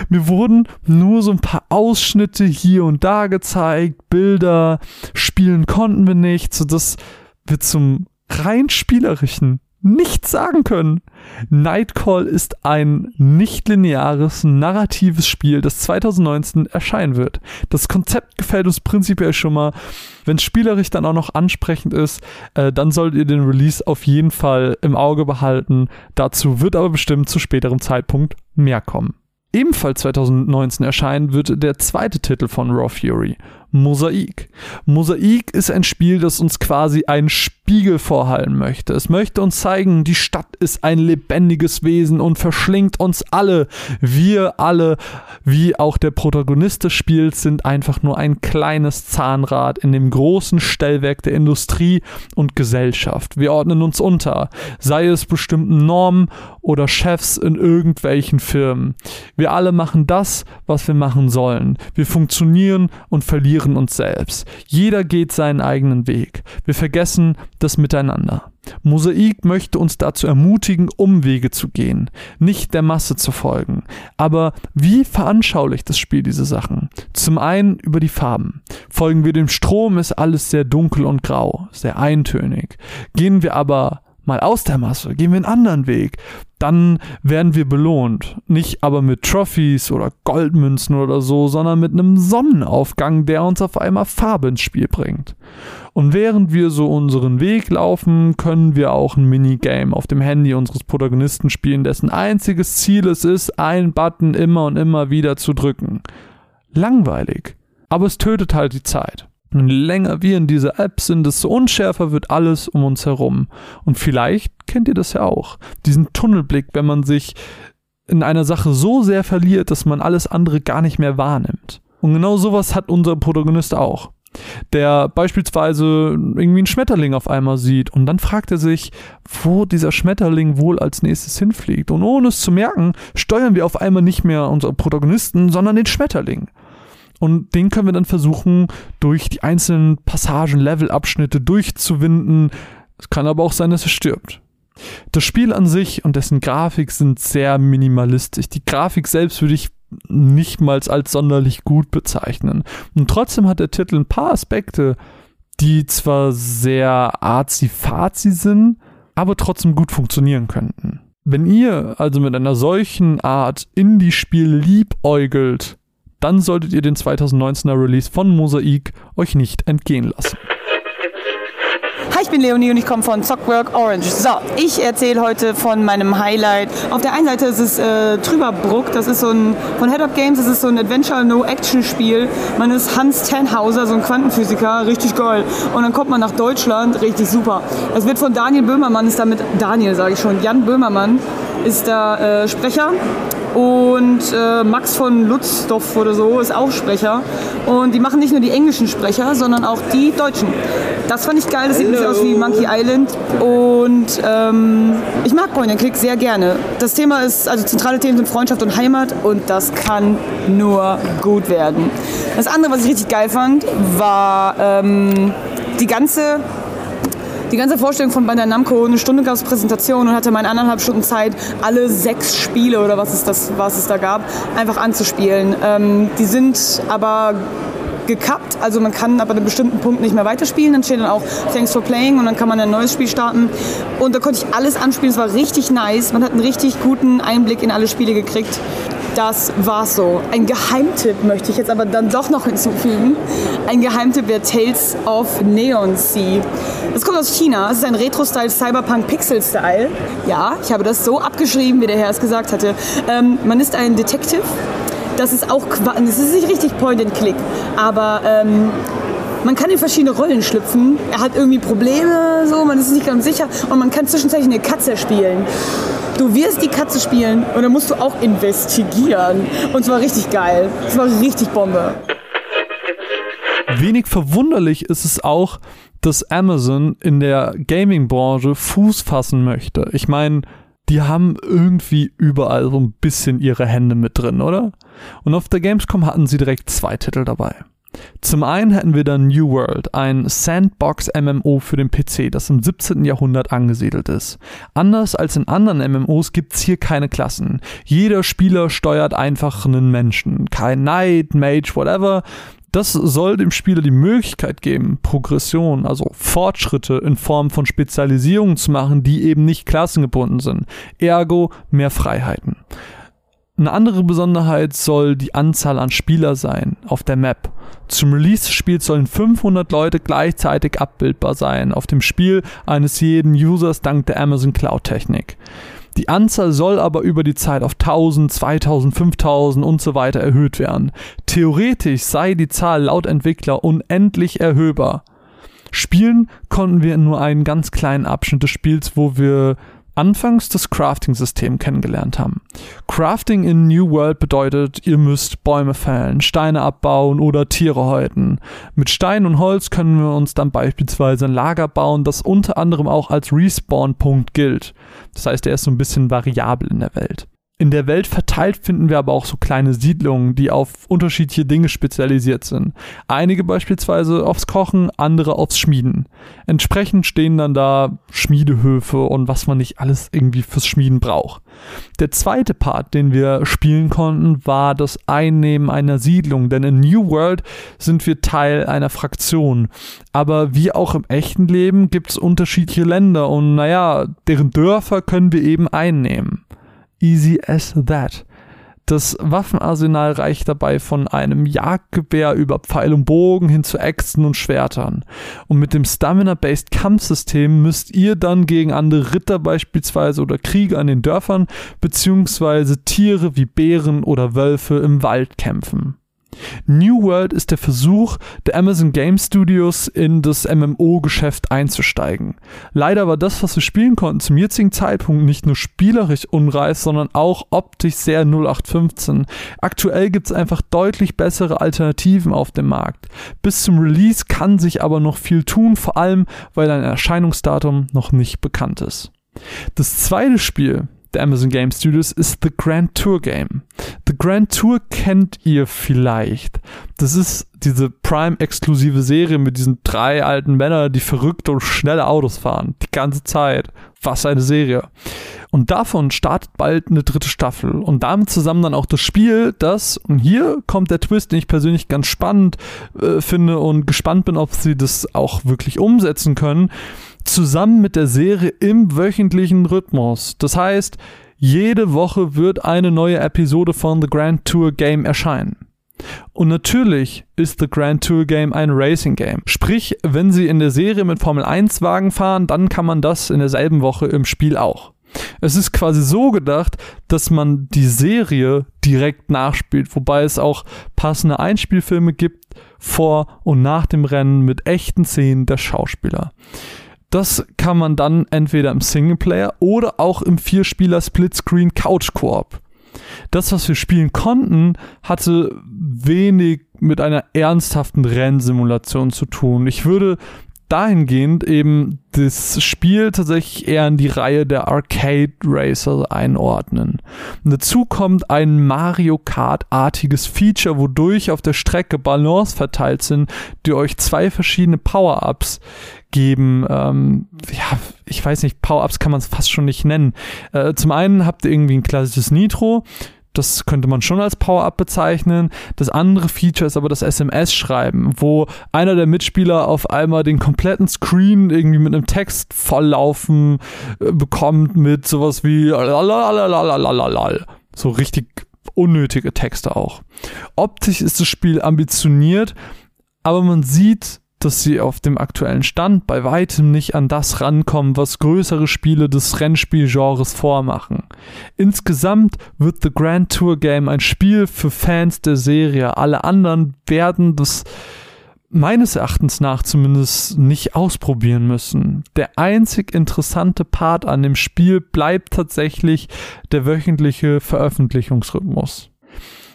Mir wurden nur so ein paar Ausschnitte hier und da gezeigt, Bilder, spielen konnten wir nicht, sodass wir zum rein spielerischen nichts sagen können. Nightcall ist ein nicht lineares, narratives Spiel, das 2019 erscheinen wird. Das Konzept gefällt uns prinzipiell schon mal. Wenn spielerisch dann auch noch ansprechend ist, äh, dann solltet ihr den Release auf jeden Fall im Auge behalten. Dazu wird aber bestimmt zu späterem Zeitpunkt mehr kommen. Ebenfalls 2019 erscheinen wird der zweite Titel von Raw Fury, Mosaik. Mosaik ist ein Spiel, das uns quasi einen Spiegel vorhalten möchte. Es möchte uns zeigen, die Stadt ist ein lebendiges Wesen und verschlingt uns alle. Wir alle, wie auch der Protagonist des Spiels, sind einfach nur ein kleines Zahnrad in dem großen Stellwerk der Industrie und Gesellschaft. Wir ordnen uns unter, sei es bestimmten Normen oder Chefs in irgendwelchen Firmen. Wir alle machen das, was wir machen sollen. Wir funktionieren und verlieren uns selbst. Jeder geht seinen eigenen Weg. Wir vergessen das Miteinander. Mosaik möchte uns dazu ermutigen, Umwege zu gehen, nicht der Masse zu folgen. Aber wie veranschaulicht das Spiel diese Sachen? Zum einen über die Farben. Folgen wir dem Strom, ist alles sehr dunkel und grau, sehr eintönig. Gehen wir aber mal aus der Masse, gehen wir einen anderen Weg, dann werden wir belohnt. Nicht aber mit Trophies oder Goldmünzen oder so, sondern mit einem Sonnenaufgang, der uns auf einmal Farbe ins Spiel bringt. Und während wir so unseren Weg laufen, können wir auch ein Minigame auf dem Handy unseres Protagonisten spielen, dessen einziges Ziel es ist, einen Button immer und immer wieder zu drücken. Langweilig. Aber es tötet halt die Zeit. Und je länger wir in dieser App sind, desto unschärfer wird alles um uns herum. Und vielleicht kennt ihr das ja auch. Diesen Tunnelblick, wenn man sich in einer Sache so sehr verliert, dass man alles andere gar nicht mehr wahrnimmt. Und genau sowas hat unser Protagonist auch. Der beispielsweise irgendwie einen Schmetterling auf einmal sieht und dann fragt er sich, wo dieser Schmetterling wohl als nächstes hinfliegt. Und ohne es zu merken, steuern wir auf einmal nicht mehr unseren Protagonisten, sondern den Schmetterling. Und den können wir dann versuchen, durch die einzelnen Passagen, Levelabschnitte durchzuwinden. Es kann aber auch sein, dass er stirbt. Das Spiel an sich und dessen Grafik sind sehr minimalistisch. Die Grafik selbst würde ich nicht mal als sonderlich gut bezeichnen. Und trotzdem hat der Titel ein paar Aspekte, die zwar sehr arzi-fazi sind, aber trotzdem gut funktionieren könnten. Wenn ihr also mit einer solchen Art Indie-Spiel liebäugelt, dann solltet ihr den 2019er Release von Mosaik euch nicht entgehen lassen. Hi, ich bin Leonie und ich komme von Zockwork Orange. So, ich erzähle heute von meinem Highlight. Auf der einen Seite ist es äh, Trüberbruck, das ist so ein, von Head Up Games, das ist so ein Adventure-No-Action-Spiel. Man ist Hans Tannhauser, so ein Quantenphysiker, richtig geil. Und dann kommt man nach Deutschland, richtig super. Es wird von Daniel Böhmermann, ist damit, Daniel sage ich schon, Jan Böhmermann ist da äh, Sprecher und äh, Max von Lutzdorf oder so ist auch Sprecher. Und die machen nicht nur die englischen Sprecher, sondern auch die deutschen. Das fand ich geil, das sieht ein bisschen aus wie Monkey Island. Und ähm, ich mag Point and Click sehr gerne. Das Thema ist, also zentrale Themen sind Freundschaft und Heimat und das kann nur gut werden. Das andere, was ich richtig geil fand, war ähm, die ganze die ganze Vorstellung von Bandai Namco, eine Stunde gab es Präsentation und hatte meine anderthalb Stunden Zeit, alle sechs Spiele oder was es, das, was es da gab, einfach anzuspielen. Ähm, die sind aber gekappt, also man kann ab einem bestimmten Punkt nicht mehr weiterspielen, dann steht dann auch Thanks for Playing und dann kann man ein neues Spiel starten und da konnte ich alles anspielen, es war richtig nice, man hat einen richtig guten Einblick in alle Spiele gekriegt das war's so. Ein Geheimtipp möchte ich jetzt aber dann doch noch hinzufügen. Ein Geheimtipp wäre Tales of Neon Sea. Das kommt aus China. Es ist ein Retro-Style Cyberpunk Pixel-Style. Ja, ich habe das so abgeschrieben, wie der Herr es gesagt hatte. Ähm, man ist ein Detective. Das ist auch, das ist nicht richtig Point and Click, aber ähm, man kann in verschiedene Rollen schlüpfen. Er hat irgendwie Probleme, so, man ist nicht ganz sicher und man kann zwischenzeitlich eine Katze spielen. Du wirst die Katze spielen und dann musst du auch investigieren. Und zwar richtig geil. Es war richtig Bombe. Wenig verwunderlich ist es auch, dass Amazon in der Gaming-Branche Fuß fassen möchte. Ich meine, die haben irgendwie überall so ein bisschen ihre Hände mit drin, oder? Und auf der Gamescom hatten sie direkt zwei Titel dabei. Zum einen hätten wir dann New World, ein Sandbox-MMO für den PC, das im 17. Jahrhundert angesiedelt ist. Anders als in anderen MMOs gibt's hier keine Klassen. Jeder Spieler steuert einfach einen Menschen. Kein Knight, Mage, whatever. Das soll dem Spieler die Möglichkeit geben, Progression, also Fortschritte in Form von Spezialisierungen zu machen, die eben nicht klassengebunden sind. Ergo mehr Freiheiten. Eine andere Besonderheit soll die Anzahl an Spieler sein auf der Map. Zum Release des Spiels sollen 500 Leute gleichzeitig abbildbar sein auf dem Spiel eines jeden Users dank der Amazon Cloud Technik. Die Anzahl soll aber über die Zeit auf 1000, 2000, 5000 und so weiter erhöht werden. Theoretisch sei die Zahl laut Entwickler unendlich erhöhbar. Spielen konnten wir nur einen ganz kleinen Abschnitt des Spiels, wo wir anfangs das Crafting-System kennengelernt haben. Crafting in New World bedeutet, ihr müsst Bäume fällen, Steine abbauen oder Tiere häuten. Mit Stein und Holz können wir uns dann beispielsweise ein Lager bauen, das unter anderem auch als Respawn-Punkt gilt. Das heißt, er ist so ein bisschen variabel in der Welt. In der Welt verteilt finden wir aber auch so kleine Siedlungen, die auf unterschiedliche Dinge spezialisiert sind. Einige beispielsweise aufs Kochen, andere aufs Schmieden. Entsprechend stehen dann da Schmiedehöfe und was man nicht alles irgendwie fürs Schmieden braucht. Der zweite Part, den wir spielen konnten, war das Einnehmen einer Siedlung, denn in New World sind wir Teil einer Fraktion. Aber wie auch im echten Leben gibt es unterschiedliche Länder und naja, deren Dörfer können wir eben einnehmen easy as that. Das Waffenarsenal reicht dabei von einem Jagdgewehr über Pfeil und Bogen hin zu Äxten und Schwertern. Und mit dem Stamina-Based Kampfsystem müsst ihr dann gegen andere Ritter beispielsweise oder Krieger an den Dörfern beziehungsweise Tiere wie Bären oder Wölfe im Wald kämpfen. New World ist der Versuch der Amazon Game Studios in das MMO-Geschäft einzusteigen. Leider war das, was wir spielen konnten, zum jetzigen Zeitpunkt nicht nur spielerisch unreif, sondern auch optisch sehr 0815. Aktuell gibt es einfach deutlich bessere Alternativen auf dem Markt. Bis zum Release kann sich aber noch viel tun, vor allem weil ein Erscheinungsdatum noch nicht bekannt ist. Das zweite Spiel, der Amazon Game Studios ist The Grand Tour Game. Grand Tour kennt ihr vielleicht. Das ist diese Prime-exklusive Serie mit diesen drei alten Männern, die verrückte und schnelle Autos fahren. Die ganze Zeit. Was eine Serie. Und davon startet bald eine dritte Staffel. Und damit zusammen dann auch das Spiel, das, und hier kommt der Twist, den ich persönlich ganz spannend äh, finde und gespannt bin, ob sie das auch wirklich umsetzen können zusammen mit der Serie im wöchentlichen Rhythmus. Das heißt, jede Woche wird eine neue Episode von The Grand Tour Game erscheinen. Und natürlich ist The Grand Tour Game ein Racing Game. Sprich, wenn Sie in der Serie mit Formel 1 Wagen fahren, dann kann man das in derselben Woche im Spiel auch. Es ist quasi so gedacht, dass man die Serie direkt nachspielt, wobei es auch passende Einspielfilme gibt vor und nach dem Rennen mit echten Szenen der Schauspieler. Das kann man dann entweder im Singleplayer oder auch im Vierspieler Splitscreen Couch Koop. Das, was wir spielen konnten, hatte wenig mit einer ernsthaften Rennsimulation zu tun. Ich würde dahingehend eben das Spiel tatsächlich eher in die Reihe der Arcade Racer einordnen. Und dazu kommt ein Mario Kart-artiges Feature, wodurch auf der Strecke Balance verteilt sind, die euch zwei verschiedene Power-Ups geben. Ähm, ja, ich weiß nicht, Power-Ups kann man es fast schon nicht nennen. Äh, zum einen habt ihr irgendwie ein klassisches Nitro, das könnte man schon als Power-Up bezeichnen. Das andere Feature ist aber das SMS-Schreiben, wo einer der Mitspieler auf einmal den kompletten Screen irgendwie mit einem Text volllaufen äh, bekommt mit sowas wie so richtig unnötige Texte auch. Optisch ist das Spiel ambitioniert, aber man sieht dass sie auf dem aktuellen Stand bei weitem nicht an das rankommen, was größere Spiele des Rennspielgenres vormachen. Insgesamt wird The Grand Tour Game ein Spiel für Fans der Serie. Alle anderen werden das meines Erachtens nach zumindest nicht ausprobieren müssen. Der einzig interessante Part an dem Spiel bleibt tatsächlich der wöchentliche Veröffentlichungsrhythmus.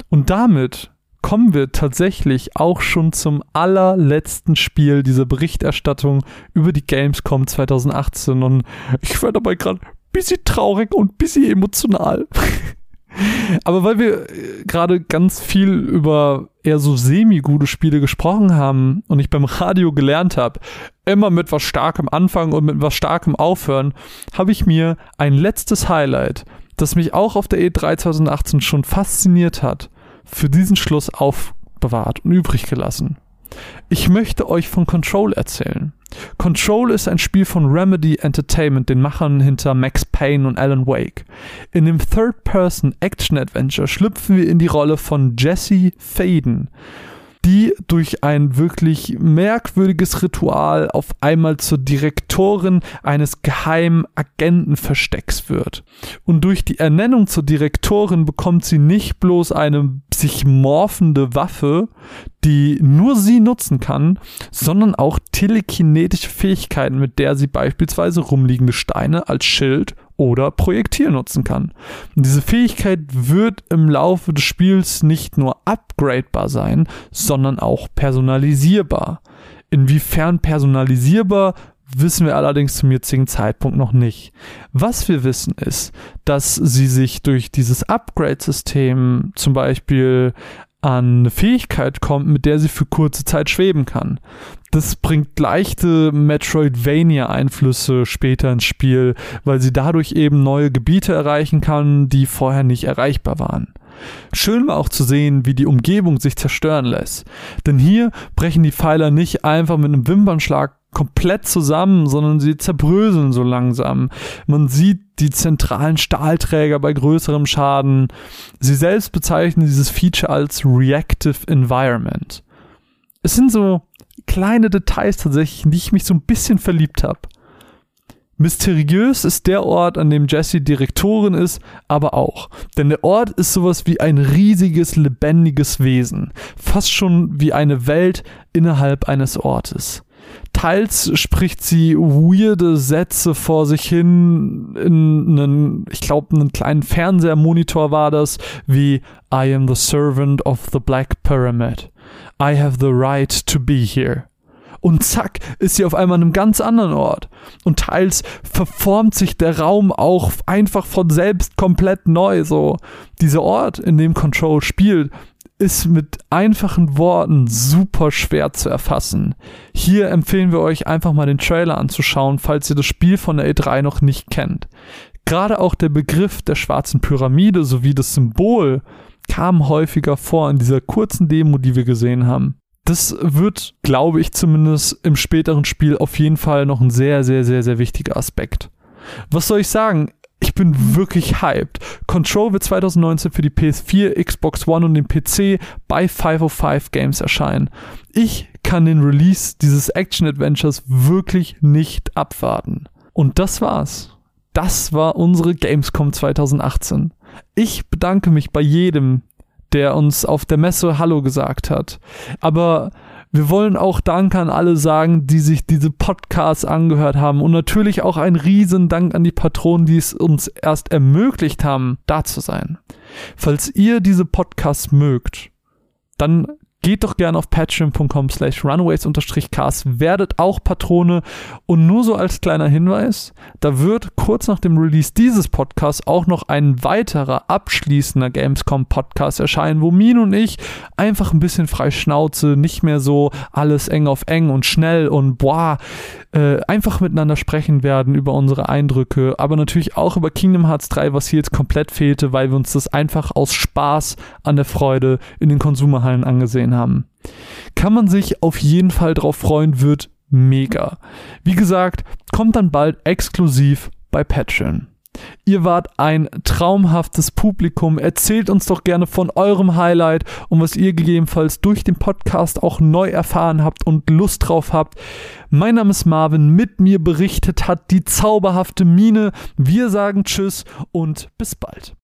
Und damit kommen wir tatsächlich auch schon zum allerletzten Spiel dieser Berichterstattung über die Gamescom 2018 und ich werde dabei gerade ein bisschen traurig und ein bisschen emotional. [laughs] Aber weil wir äh, gerade ganz viel über eher so semi-gute Spiele gesprochen haben und ich beim Radio gelernt habe, immer mit was Starkem anfangen und mit was Starkem aufhören, habe ich mir ein letztes Highlight, das mich auch auf der E3 2018 schon fasziniert hat, für diesen Schluss aufbewahrt und übrig gelassen. Ich möchte euch von Control erzählen. Control ist ein Spiel von Remedy Entertainment, den Machern hinter Max Payne und Alan Wake. In dem Third-Person-Action-Adventure schlüpfen wir in die Rolle von Jesse Faden. Die durch ein wirklich merkwürdiges Ritual auf einmal zur Direktorin eines geheimen Agentenverstecks wird. Und durch die Ernennung zur Direktorin bekommt sie nicht bloß eine sich morphende Waffe, die nur sie nutzen kann, sondern auch telekinetische Fähigkeiten, mit der sie beispielsweise rumliegende Steine als Schild oder Projektil nutzen kann. Und diese Fähigkeit wird im Laufe des Spiels nicht nur upgradebar sein, sondern auch personalisierbar. Inwiefern personalisierbar, wissen wir allerdings zum jetzigen Zeitpunkt noch nicht. Was wir wissen ist, dass sie sich durch dieses Upgrade-System zum Beispiel an eine Fähigkeit kommt, mit der sie für kurze Zeit schweben kann. Das bringt leichte Metroidvania-Einflüsse später ins Spiel, weil sie dadurch eben neue Gebiete erreichen kann, die vorher nicht erreichbar waren. Schön war auch zu sehen, wie die Umgebung sich zerstören lässt. Denn hier brechen die Pfeiler nicht einfach mit einem Wimpernschlag komplett zusammen, sondern sie zerbröseln so langsam. Man sieht die zentralen Stahlträger bei größerem Schaden. Sie selbst bezeichnen dieses Feature als Reactive Environment. Es sind so kleine Details tatsächlich, in die ich mich so ein bisschen verliebt habe. Mysteriös ist der Ort, an dem Jessie Direktorin ist, aber auch. Denn der Ort ist sowas wie ein riesiges, lebendiges Wesen. Fast schon wie eine Welt innerhalb eines Ortes. Teils spricht sie weirde Sätze vor sich hin in einen, ich glaube, einen kleinen Fernsehermonitor war das, wie I am the servant of the Black Pyramid. I have the right to be here. Und zack, ist sie auf einmal an einem ganz anderen Ort. Und teils verformt sich der Raum auch einfach von selbst komplett neu. So, dieser Ort, in dem Control spielt, ist mit einfachen Worten super schwer zu erfassen. Hier empfehlen wir euch einfach mal den Trailer anzuschauen, falls ihr das Spiel von der E3 noch nicht kennt. Gerade auch der Begriff der schwarzen Pyramide sowie das Symbol kam häufiger vor in dieser kurzen Demo, die wir gesehen haben. Das wird, glaube ich zumindest, im späteren Spiel auf jeden Fall noch ein sehr, sehr, sehr, sehr wichtiger Aspekt. Was soll ich sagen? Ich bin wirklich hyped. Control wird 2019 für die PS4, Xbox One und den PC bei 505 Games erscheinen. Ich kann den Release dieses Action-Adventures wirklich nicht abwarten. Und das war's. Das war unsere Gamescom 2018. Ich bedanke mich bei jedem, der uns auf der Messe Hallo gesagt hat. Aber wir wollen auch Dank an alle sagen, die sich diese Podcasts angehört haben und natürlich auch ein riesen Dank an die Patronen, die es uns erst ermöglicht haben, da zu sein. Falls ihr diese Podcasts mögt, dann Geht doch gerne auf patreon.com slash runaways-cast, werdet auch Patrone. Und nur so als kleiner Hinweis, da wird kurz nach dem Release dieses Podcasts auch noch ein weiterer abschließender Gamescom Podcast erscheinen, wo Min und ich einfach ein bisschen frei Schnauze, nicht mehr so alles eng auf eng und schnell und boah, äh, einfach miteinander sprechen werden über unsere Eindrücke, aber natürlich auch über Kingdom Hearts 3, was hier jetzt komplett fehlte, weil wir uns das einfach aus Spaß an der Freude in den Konsumerhallen angesehen haben. Kann man sich auf jeden Fall drauf freuen, wird mega. Wie gesagt, kommt dann bald exklusiv bei Patreon. Ihr wart ein traumhaftes Publikum. Erzählt uns doch gerne von eurem Highlight und was ihr gegebenenfalls durch den Podcast auch neu erfahren habt und Lust drauf habt. Mein Name ist Marvin. Mit mir berichtet hat die zauberhafte Mine. Wir sagen Tschüss und bis bald.